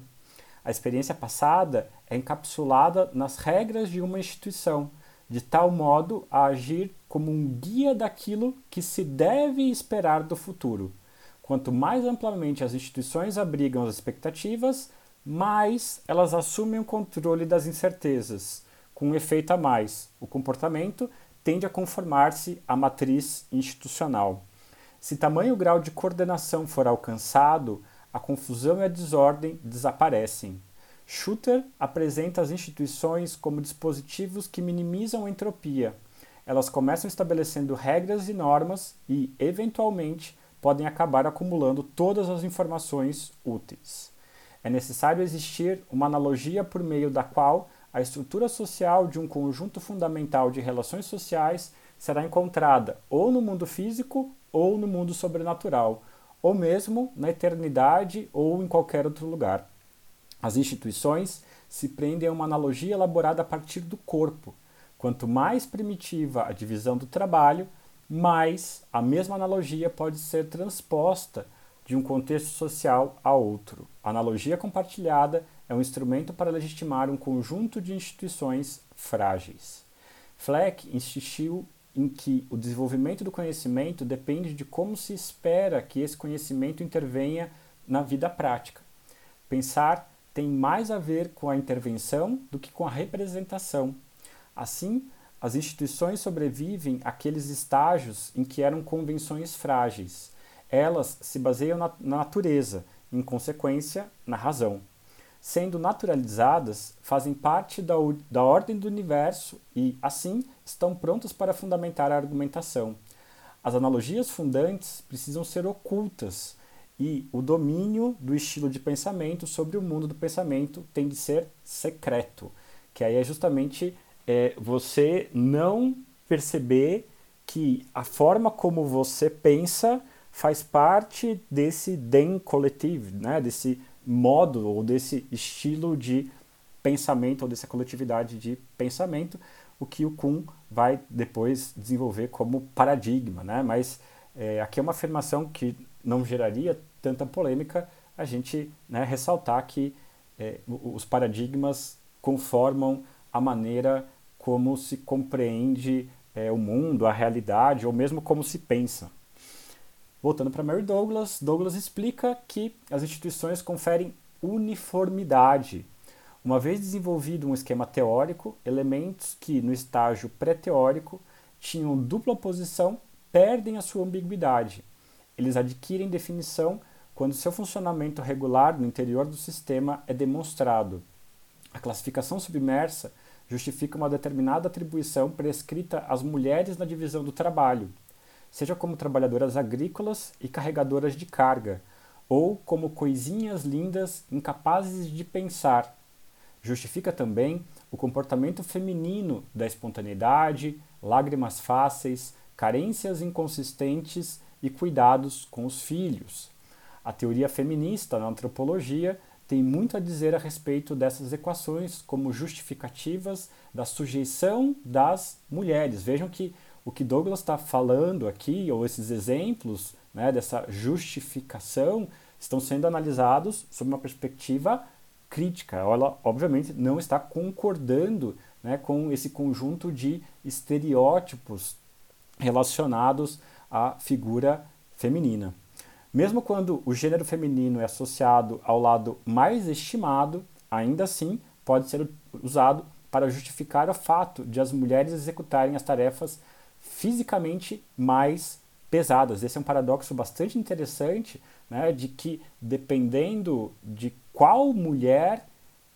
A experiência passada é encapsulada nas regras de uma instituição, de tal modo a agir como um guia daquilo que se deve esperar do futuro. Quanto mais amplamente as instituições abrigam as expectativas, mais elas assumem o controle das incertezas, com um efeito a mais. O comportamento tende a conformar-se à matriz institucional. Se tamanho grau de coordenação for alcançado, a confusão e a desordem desaparecem. Schutter apresenta as instituições como dispositivos que minimizam a entropia. Elas começam estabelecendo regras e normas e, eventualmente, podem acabar acumulando todas as informações úteis. É necessário existir uma analogia por meio da qual a estrutura social de um conjunto fundamental de relações sociais será encontrada ou no mundo físico ou no mundo sobrenatural, ou mesmo na eternidade ou em qualquer outro lugar. As instituições se prendem a uma analogia elaborada a partir do corpo. Quanto mais primitiva a divisão do trabalho, mais a mesma analogia pode ser transposta de um contexto social a outro. A analogia compartilhada é um instrumento para legitimar um conjunto de instituições frágeis. Fleck insistiu em que o desenvolvimento do conhecimento depende de como se espera que esse conhecimento intervenha na vida prática. Pensar tem mais a ver com a intervenção do que com a representação. Assim, as instituições sobrevivem àqueles estágios em que eram convenções frágeis. Elas se baseiam na, na natureza, em consequência, na razão. Sendo naturalizadas, fazem parte da, da ordem do universo e, assim, estão prontas para fundamentar a argumentação. As analogias fundantes precisam ser ocultas e o domínio do estilo de pensamento sobre o mundo do pensamento tem de ser secreto, que aí é justamente é, você não perceber que a forma como você pensa faz parte desse den coletivo, né? desse modo ou desse estilo de pensamento ou dessa coletividade de pensamento, o que o Kuhn vai depois desenvolver como paradigma, né? Mas é, aqui é uma afirmação que não geraria tanta polêmica, a gente né, ressaltar que é, os paradigmas conformam a maneira como se compreende é, o mundo, a realidade, ou mesmo como se pensa. Voltando para Mary Douglas, Douglas explica que as instituições conferem uniformidade. Uma vez desenvolvido um esquema teórico, elementos que no estágio pré-teórico tinham dupla posição perdem a sua ambiguidade. Eles adquirem definição quando seu funcionamento regular no interior do sistema é demonstrado. A classificação submersa justifica uma determinada atribuição prescrita às mulheres na divisão do trabalho, seja como trabalhadoras agrícolas e carregadoras de carga, ou como coisinhas lindas incapazes de pensar. Justifica também o comportamento feminino da espontaneidade, lágrimas fáceis, carências inconsistentes e cuidados com os filhos. A teoria feminista na antropologia tem muito a dizer a respeito dessas equações como justificativas da sujeição das mulheres. Vejam que o que Douglas está falando aqui, ou esses exemplos né, dessa justificação, estão sendo analisados sob uma perspectiva crítica. Ela, obviamente, não está concordando né, com esse conjunto de estereótipos relacionados à figura feminina. Mesmo quando o gênero feminino é associado ao lado mais estimado, ainda assim pode ser usado para justificar o fato de as mulheres executarem as tarefas fisicamente mais pesadas. Esse é um paradoxo bastante interessante, né, de que dependendo de qual mulher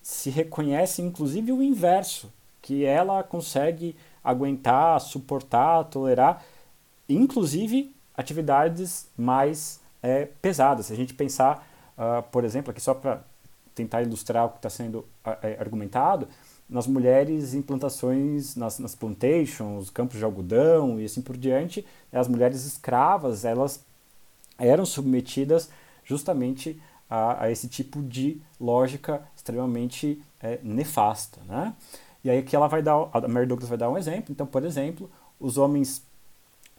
se reconhece, inclusive o inverso, que ela consegue aguentar, suportar, tolerar, inclusive atividades mais é, pesadas. Se a gente pensar, uh, por exemplo, aqui só para tentar ilustrar o que está sendo uh, argumentado, nas mulheres em plantações, nas, nas plantations, campos de algodão e assim por diante, as mulheres escravas, elas eram submetidas justamente a, a esse tipo de lógica extremamente é, nefasta, né? E aí que ela vai dar, a Mary Douglas vai dar um exemplo. Então, por exemplo, os homens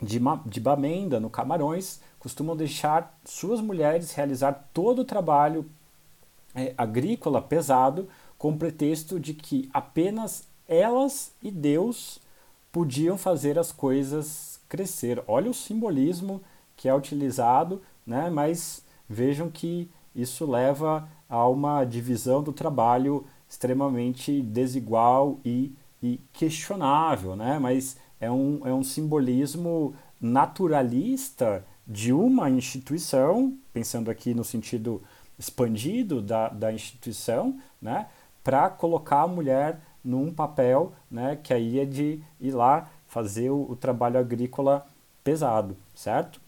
de, de Bamenda, no Camarões, costumam deixar suas mulheres realizar todo o trabalho é, agrícola pesado com pretexto de que apenas elas e Deus podiam fazer as coisas crescer. Olha o simbolismo que é utilizado, né? mas vejam que isso leva a uma divisão do trabalho extremamente desigual e, e questionável, né? mas é um, é um simbolismo naturalista de uma instituição, pensando aqui no sentido expandido da, da instituição, né? Para colocar a mulher num papel né, que aí é de ir lá fazer o, o trabalho agrícola pesado, certo?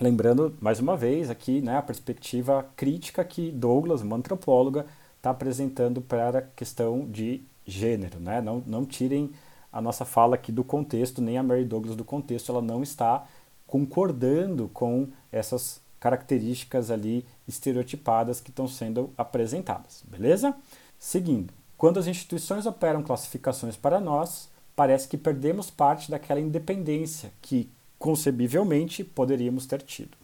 Lembrando, mais uma vez, aqui né, a perspectiva crítica que Douglas, uma antropóloga, está apresentando para a questão de gênero. Né? Não, não tirem a nossa fala aqui do contexto, nem a Mary Douglas do contexto, ela não está concordando com essas características ali estereotipadas que estão sendo apresentadas, beleza? Seguindo, quando as instituições operam classificações para nós, parece que perdemos parte daquela independência que concebivelmente poderíamos ter tido.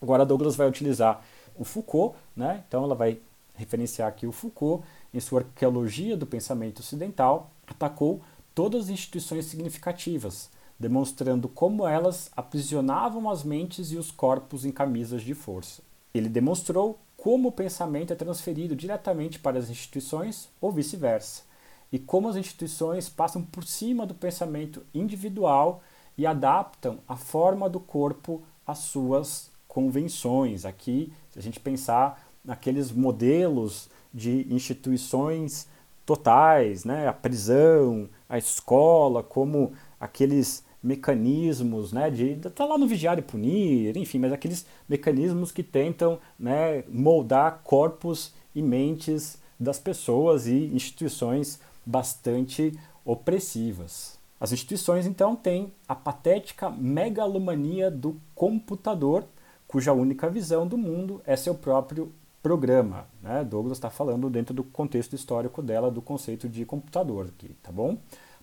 Agora Douglas vai utilizar o Foucault, né? então ela vai referenciar aqui o Foucault, em sua arqueologia do pensamento ocidental, atacou todas as instituições significativas, demonstrando como elas aprisionavam as mentes e os corpos em camisas de força. Ele demonstrou como o pensamento é transferido diretamente para as instituições ou vice-versa, e como as instituições passam por cima do pensamento individual e adaptam a forma do corpo às suas convenções. Aqui, se a gente pensar naqueles modelos de instituições totais, né? a prisão, a escola, como aqueles mecanismos né, de tá lá no vigiar e punir, enfim, mas aqueles mecanismos que tentam né, moldar corpos e mentes das pessoas e instituições bastante opressivas. As instituições então têm a patética megalomania do computador, cuja única visão do mundo é seu próprio programa. Né? Douglas está falando dentro do contexto histórico dela do conceito de computador aqui, tá bom?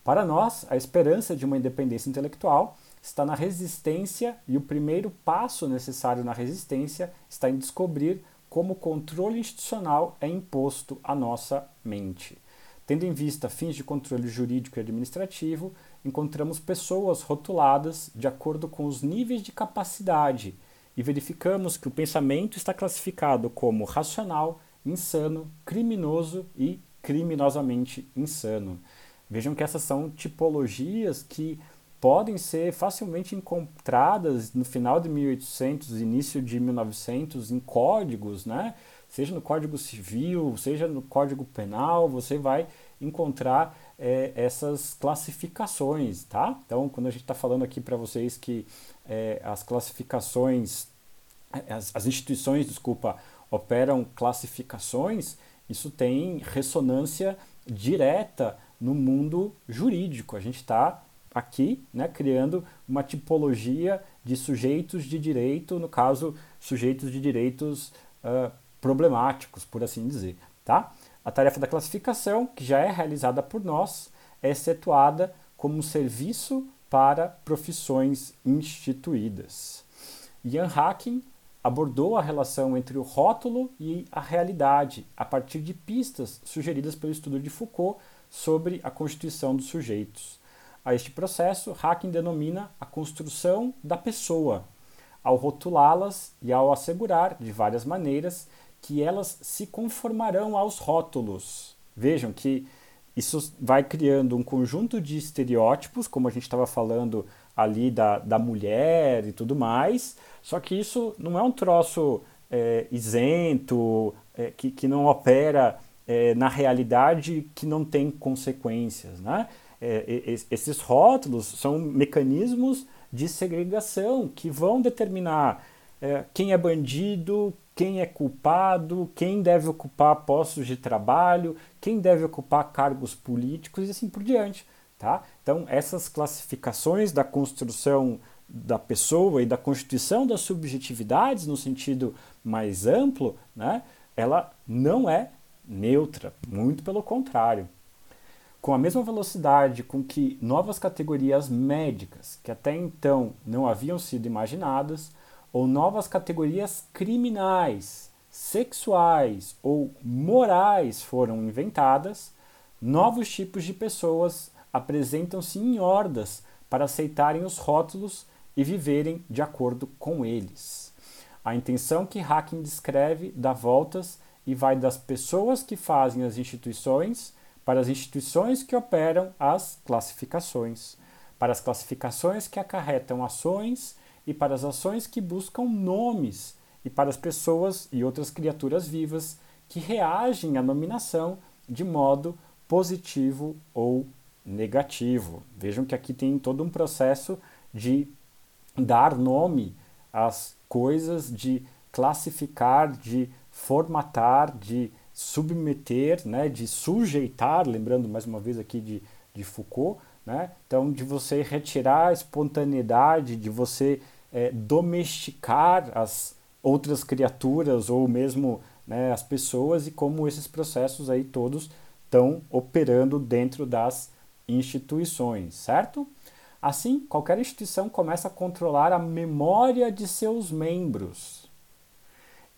Para nós, a esperança de uma independência intelectual está na resistência e o primeiro passo necessário na resistência está em descobrir como o controle institucional é imposto à nossa mente. Tendo em vista fins de controle jurídico e administrativo, encontramos pessoas rotuladas de acordo com os níveis de capacidade e verificamos que o pensamento está classificado como racional, insano, criminoso e criminosamente insano. Vejam que essas são tipologias que podem ser facilmente encontradas no final de 1800, início de 1900 em códigos, né? Seja no Código Civil, seja no Código Penal, você vai encontrar é, essas classificações, tá? Então, quando a gente está falando aqui para vocês que é, as classificações, as, as instituições, desculpa, operam classificações, isso tem ressonância direta no mundo jurídico. A gente está aqui né, criando uma tipologia de sujeitos de direito, no caso, sujeitos de direitos uh, problemáticos, por assim dizer. Tá? A tarefa da classificação, que já é realizada por nós, é excetuada como um serviço para profissões instituídas. Ian Hacking abordou a relação entre o rótulo e a realidade a partir de pistas sugeridas pelo estudo de Foucault sobre a constituição dos sujeitos. A este processo, Hacking denomina a construção da pessoa, ao rotulá-las e ao assegurar, de várias maneiras, que elas se conformarão aos rótulos. Vejam que isso vai criando um conjunto de estereótipos, como a gente estava falando ali da, da mulher e tudo mais, só que isso não é um troço é, isento, é, que, que não opera é, na realidade, que não tem consequências. Né? É, esses rótulos são mecanismos de segregação que vão determinar é, quem é bandido, quem é culpado, quem deve ocupar postos de trabalho, quem deve ocupar cargos políticos e assim por diante. Tá? Então, essas classificações da construção da pessoa e da constituição das subjetividades no sentido mais amplo, né, ela não é neutra, muito pelo contrário. Com a mesma velocidade com que novas categorias médicas, que até então não haviam sido imaginadas, ou novas categorias criminais, sexuais ou morais foram inventadas, novos tipos de pessoas apresentam-se em hordas para aceitarem os rótulos e viverem de acordo com eles. A intenção que Hacking descreve dá voltas e vai das pessoas que fazem as instituições para as instituições que operam as classificações, para as classificações que acarretam ações e para as ações que buscam nomes, e para as pessoas e outras criaturas vivas que reagem à nominação de modo positivo ou negativo. Vejam que aqui tem todo um processo de dar nome às coisas, de classificar, de formatar, de submeter, né, de sujeitar, lembrando mais uma vez aqui de, de Foucault, né? então de você retirar a espontaneidade, de você é, domesticar as outras criaturas ou mesmo né, as pessoas e como esses processos aí todos estão operando dentro das instituições, certo? Assim, qualquer instituição começa a controlar a memória de seus membros.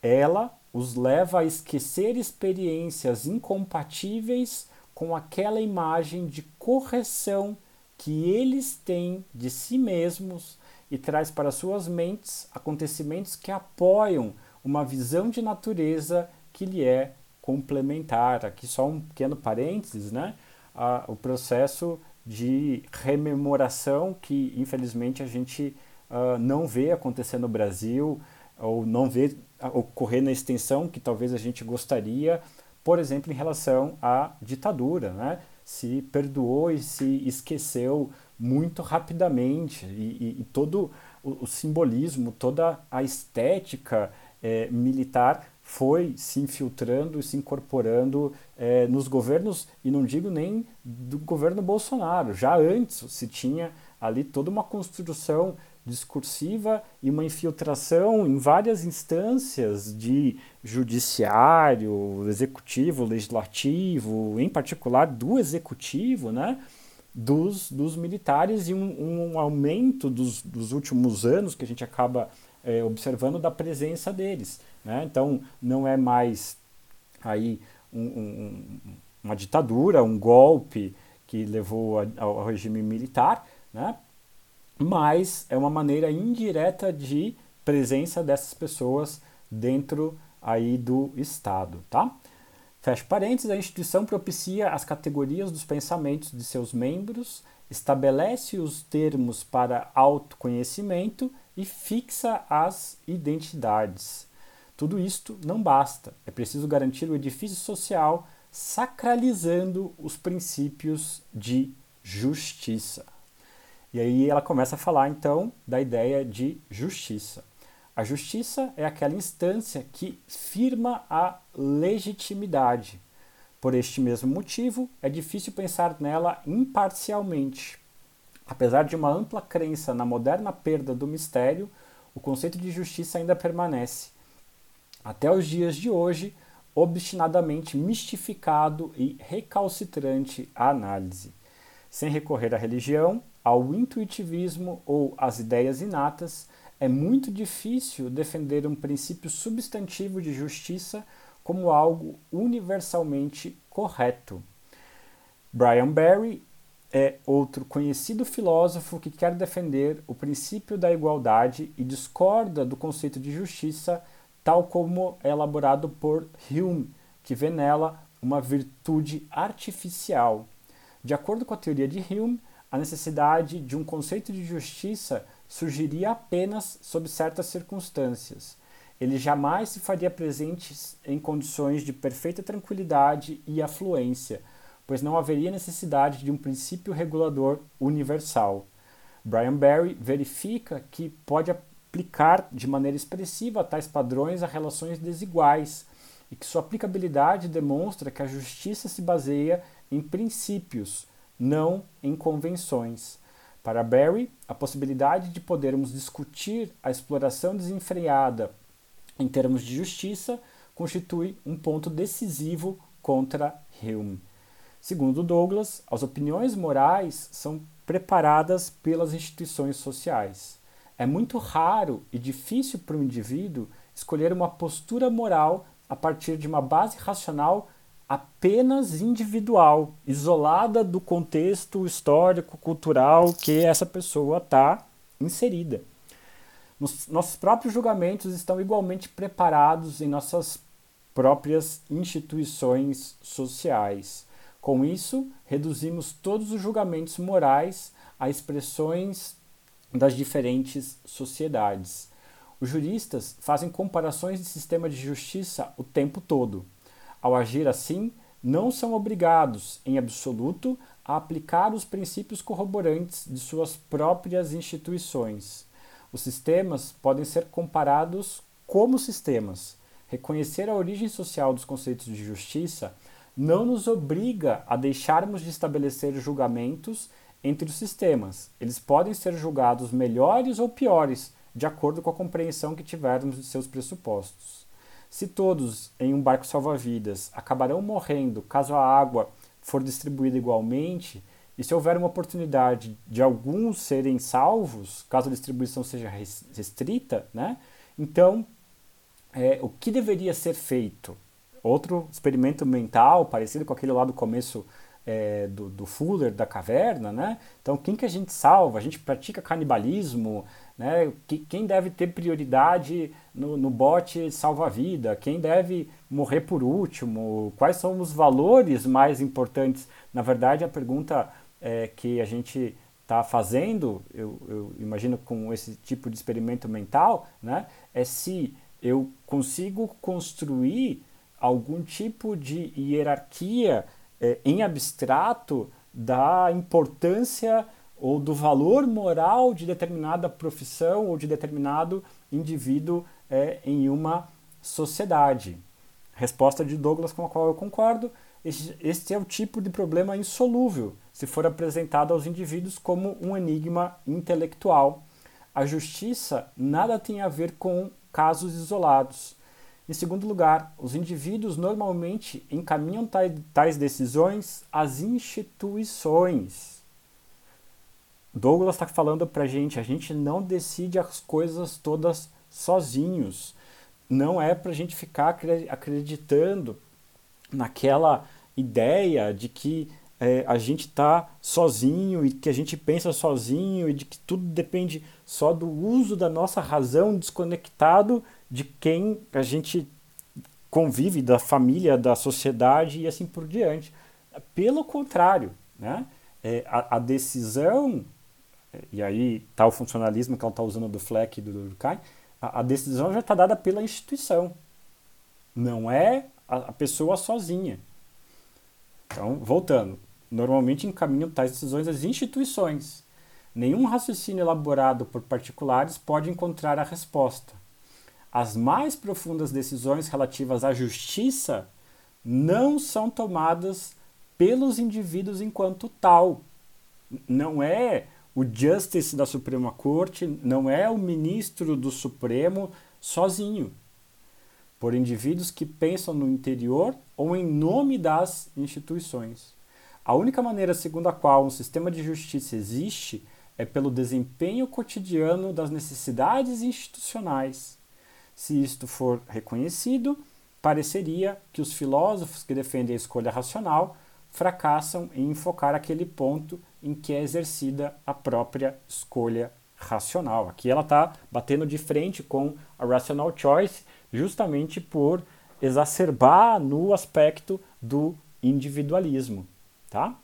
Ela os leva a esquecer experiências incompatíveis com aquela imagem de correção que eles têm de si mesmos e traz para suas mentes acontecimentos que apoiam uma visão de natureza que lhe é complementar. Aqui só um pequeno parênteses, né? Ah, o processo de rememoração que infelizmente a gente uh, não vê acontecer no Brasil ou não vê ocorrer na extensão que talvez a gente gostaria, por exemplo, em relação à ditadura, né? Se perdoou e se esqueceu muito rapidamente e, e, e todo o, o, simbolismo, toda a estética é, militar foi se infiltrando e se incorporando é, nos governos, e não digo nem do governo Bolsonaro, já antes se tinha ali toda uma construção discursiva e uma infiltração em várias instâncias de judiciário, executivo, legislativo, em particular do executivo, né? Dos, dos militares e um, um aumento dos, dos últimos anos que a gente acaba é, observando da presença deles. Né? Então, não é mais aí um, um, uma ditadura, um golpe que levou a, ao regime militar, né? Mas é uma maneira indireta de presença dessas pessoas dentro aí do Estado. Tá? Fecha parênteses, a instituição propicia as categorias dos pensamentos de seus membros, estabelece os termos para autoconhecimento e fixa as identidades. Tudo isto não basta, é preciso garantir o edifício social sacralizando os princípios de justiça. E aí ela começa a falar então da ideia de justiça. A justiça é aquela instância que firma a legitimidade. Por este mesmo motivo, é difícil pensar nela imparcialmente. Apesar de uma ampla crença na moderna perda do mistério, o conceito de justiça ainda permanece, até os dias de hoje, obstinadamente mistificado e recalcitrante à análise. Sem recorrer à religião, ao intuitivismo ou às ideias inatas, é muito difícil defender um princípio substantivo de justiça como algo universalmente correto. Brian Barry é outro conhecido filósofo que quer defender o princípio da igualdade e discorda do conceito de justiça tal como é elaborado por Hume, que vê nela uma virtude artificial. De acordo com a teoria de Hume, a necessidade de um conceito de justiça surgiria apenas sob certas circunstâncias. Ele jamais se faria presente em condições de perfeita tranquilidade e afluência, pois não haveria necessidade de um princípio regulador universal. Brian Barry verifica que pode aplicar de maneira expressiva tais padrões a relações desiguais e que sua aplicabilidade demonstra que a justiça se baseia em princípios, não em convenções. Para Barry, a possibilidade de podermos discutir a exploração desenfreada em termos de justiça constitui um ponto decisivo contra Hume. Segundo Douglas, as opiniões morais são preparadas pelas instituições sociais. É muito raro e difícil para o indivíduo escolher uma postura moral a partir de uma base racional apenas individual, isolada do contexto histórico, cultural que essa pessoa está inserida. Nos, nossos próprios julgamentos estão igualmente preparados em nossas próprias instituições sociais. Com isso, reduzimos todos os julgamentos morais a expressões das diferentes sociedades. Os juristas fazem comparações de sistema de justiça o tempo todo. Ao agir assim, não são obrigados, em absoluto, a aplicar os princípios corroborantes de suas próprias instituições. Os sistemas podem ser comparados como sistemas. Reconhecer a origem social dos conceitos de justiça não nos obriga a deixarmos de estabelecer julgamentos entre os sistemas. Eles podem ser julgados melhores ou piores de acordo com a compreensão que tivermos de seus pressupostos. Se todos em um barco salva-vidas acabarão morrendo caso a água for distribuída igualmente, e se houver uma oportunidade de alguns serem salvos, caso a distribuição seja restrita, né? então é, o que deveria ser feito? Outro experimento mental, parecido com aquele lá do começo é, do, do, Fuller, da caverna, né? Então, quem que a gente salva? A gente pratica canibalismo, né? Quem deve ter prioridade no, no bote salva-vida? Quem deve morrer por último? Quais são os valores mais importantes? Na verdade, a pergunta é, que a gente está fazendo, eu, eu, imagino com esse tipo de experimento mental, né? É se eu consigo construir algum tipo de hierarquia é, em abstrato da importância ou do valor moral de determinada profissão ou de determinado indivíduo é, em uma sociedade. Resposta de Douglas com a qual eu concordo. Este, é o tipo de problema insolúvel se for apresentado aos indivíduos como um enigma intelectual. A justiça nada tem a ver com casos isolados. Em segundo lugar, os indivíduos normalmente encaminham tais decisões às instituições. Douglas está falando para a gente, a gente não decide as coisas todas sozinhos. Não é para a gente ficar acreditando naquela ideia de que é, a gente está sozinho e que a gente pensa sozinho e de que tudo depende só do uso da nossa razão desconectado de quem a gente convive, da família, da sociedade e assim por diante. Pelo contrário, né? É, a, a, decisão, e aí está o funcionalismo que ela está usando do Fleck e do Durkheim, a, a decisão já está dada pela instituição, não é a, a pessoa sozinha. Então, voltando, normalmente encaminham tais decisões as instituições. Nenhum raciocínio elaborado por particulares pode encontrar a resposta as mais profundas decisões relativas à justiça não são tomadas pelos indivíduos enquanto tal. Não é o justice da Suprema Corte, não é o ministro do Supremo sozinho. Por indivíduos que pensam no interior ou em nome das instituições. A única maneira segundo a qual um sistema de justiça existe é pelo desempenho cotidiano das necessidades institucionais se isto for reconhecido, pareceria que os filósofos que defendem a escolha racional fracassam em enfocar aquele ponto em que é exercida a própria escolha racional. Aqui ela está batendo de frente com a rational choice, justamente por exacerbar no aspecto do individualismo, tá?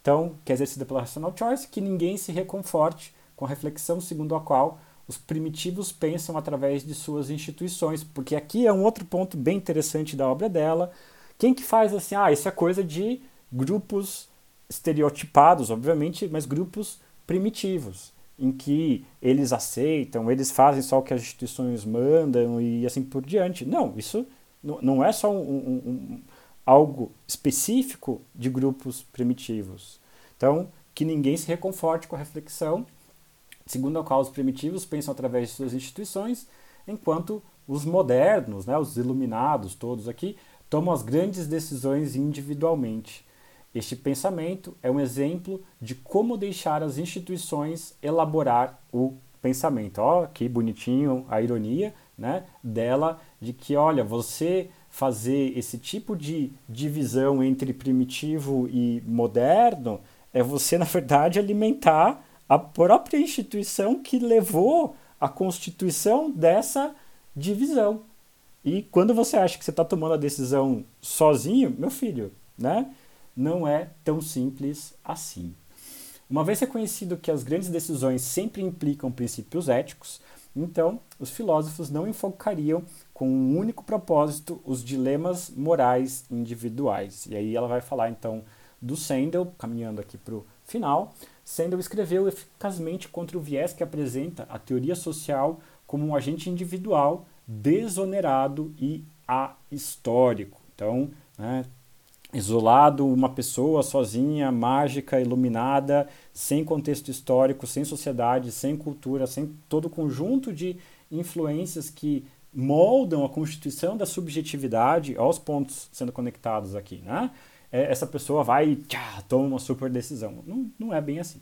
Então, que é exercida pela rational choice, que ninguém se reconforte com a reflexão segundo a qual os primitivos pensam através de suas instituições, porque aqui é um outro ponto bem interessante da obra dela. Quem que faz assim, ah, isso é coisa de grupos estereotipados, obviamente, mas grupos primitivos, em que eles aceitam, eles fazem só o que as instituições mandam e assim por diante. Não, isso não é só um, um, um, algo específico de grupos primitivos. Então, que ninguém se reconforte com a reflexão segundo a qual os primitivos pensam através de suas instituições, enquanto os modernos, né, os iluminados todos aqui, tomam as grandes decisões individualmente. Este pensamento é um exemplo de como deixar as instituições elaborar o pensamento. Ó, que bonitinho a ironia né, dela de que, olha, você fazer esse tipo de divisão entre primitivo e moderno é você, na verdade, alimentar a própria instituição que levou à constituição dessa divisão. E quando você acha que você está tomando a decisão sozinho, meu filho, né? Não é tão simples assim. Uma vez reconhecido que as grandes decisões sempre implicam princípios éticos, então os filósofos não enfocariam com um único propósito os dilemas morais individuais. E aí ela vai falar então do Sandel, caminhando aqui para o final, Sandel escreveu eficazmente contra o viés que apresenta a teoria social como um agente individual, desonerado e ahistórico. Então, né, isolado, uma pessoa sozinha, mágica, iluminada, sem contexto histórico, sem sociedade, sem cultura, sem todo o conjunto de influências que moldam a constituição da subjetividade aos pontos sendo conectados aqui, né? É, essa pessoa vai e tchá, toma uma super decisão. Não, não é bem assim.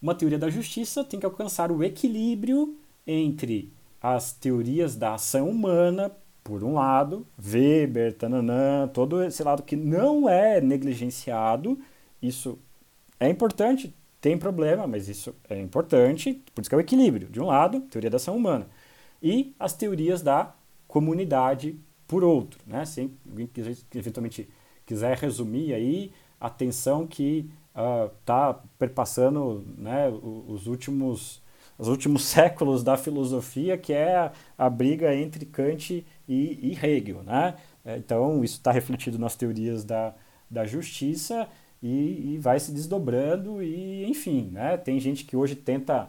Uma teoria da justiça tem que alcançar o equilíbrio entre as teorias da ação humana, por um lado, Weber, tananã, todo esse lado que não é negligenciado, isso é importante, tem problema, mas isso é importante, por isso que é o equilíbrio. De um lado, teoria da ação humana, e as teorias da comunidade por outro. Né? Se alguém quiser, eventualmente quiser resumir aí a tensão que está uh, perpassando né, os últimos os últimos séculos da filosofia, que é a, a briga entre Kant e, e Hegel. Né? Então, isso está refletido nas teorias da, da justiça e, e, vai se desdobrando, e enfim, né? tem gente que hoje tenta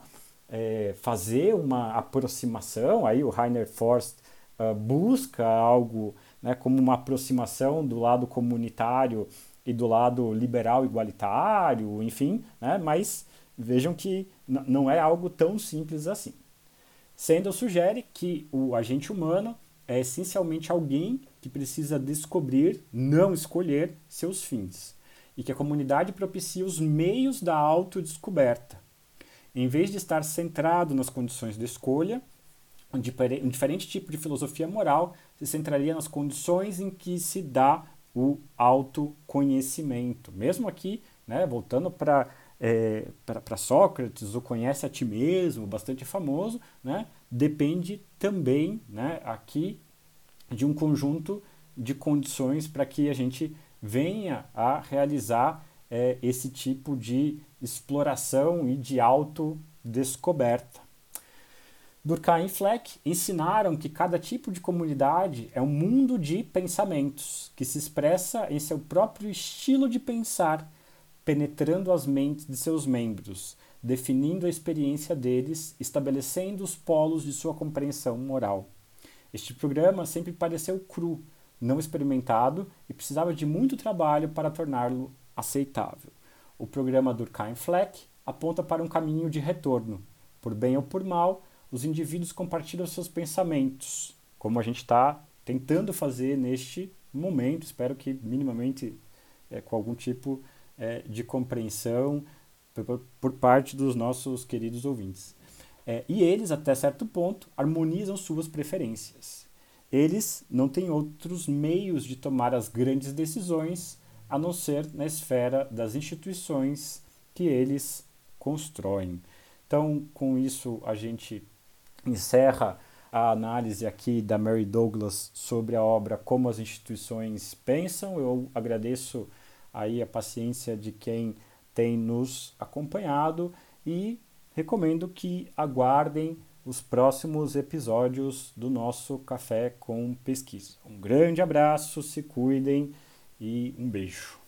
é, fazer uma aproximação, aí o Rainer Forst uh, busca algo né, como uma aproximação do lado comunitário e do lado liberal igualitário, enfim, né, mas vejam que não é algo tão simples assim. Sendo sugere que o agente humano é essencialmente alguém que precisa descobrir, não escolher, seus fins, e que a comunidade propicia os meios da autodescoberta em vez de estar centrado nas condições de escolha, um diferente tipo de filosofia moral se centraria nas condições em que se dá o autoconhecimento. Mesmo aqui, né, voltando para é, para Sócrates, o conhece a ti mesmo, bastante famoso, né, depende também né, aqui de um conjunto de condições para que a gente venha a realizar é, esse tipo de exploração e de autodescoberta. Durkheim e Fleck ensinaram que cada tipo de comunidade é um mundo de pensamentos que se expressa em seu próprio estilo de pensar, penetrando as mentes de seus membros, definindo a experiência deles, estabelecendo os polos de sua compreensão moral. Este programa sempre pareceu cru, não experimentado e precisava de muito trabalho para torná-lo aceitável. O programa Durkheim-Fleck aponta para um caminho de retorno. Por bem ou por mal, os indivíduos compartilham seus pensamentos, como a gente está tentando fazer neste momento. Espero que minimamente é, com algum tipo é, de compreensão por, por, parte dos nossos queridos ouvintes. É, e eles, até certo ponto, harmonizam suas preferências. Eles não têm outros meios de tomar as grandes decisões a não ser na esfera das instituições que eles constroem. Então, com isso, a gente encerra a análise aqui da Mary Douglas sobre a obra Como as Instituições Pensam. Eu agradeço aí a paciência de quem tem nos acompanhado e recomendo que aguardem os próximos episódios do nosso Café com Pesquisa. Um grande abraço, se cuidem e um beijo.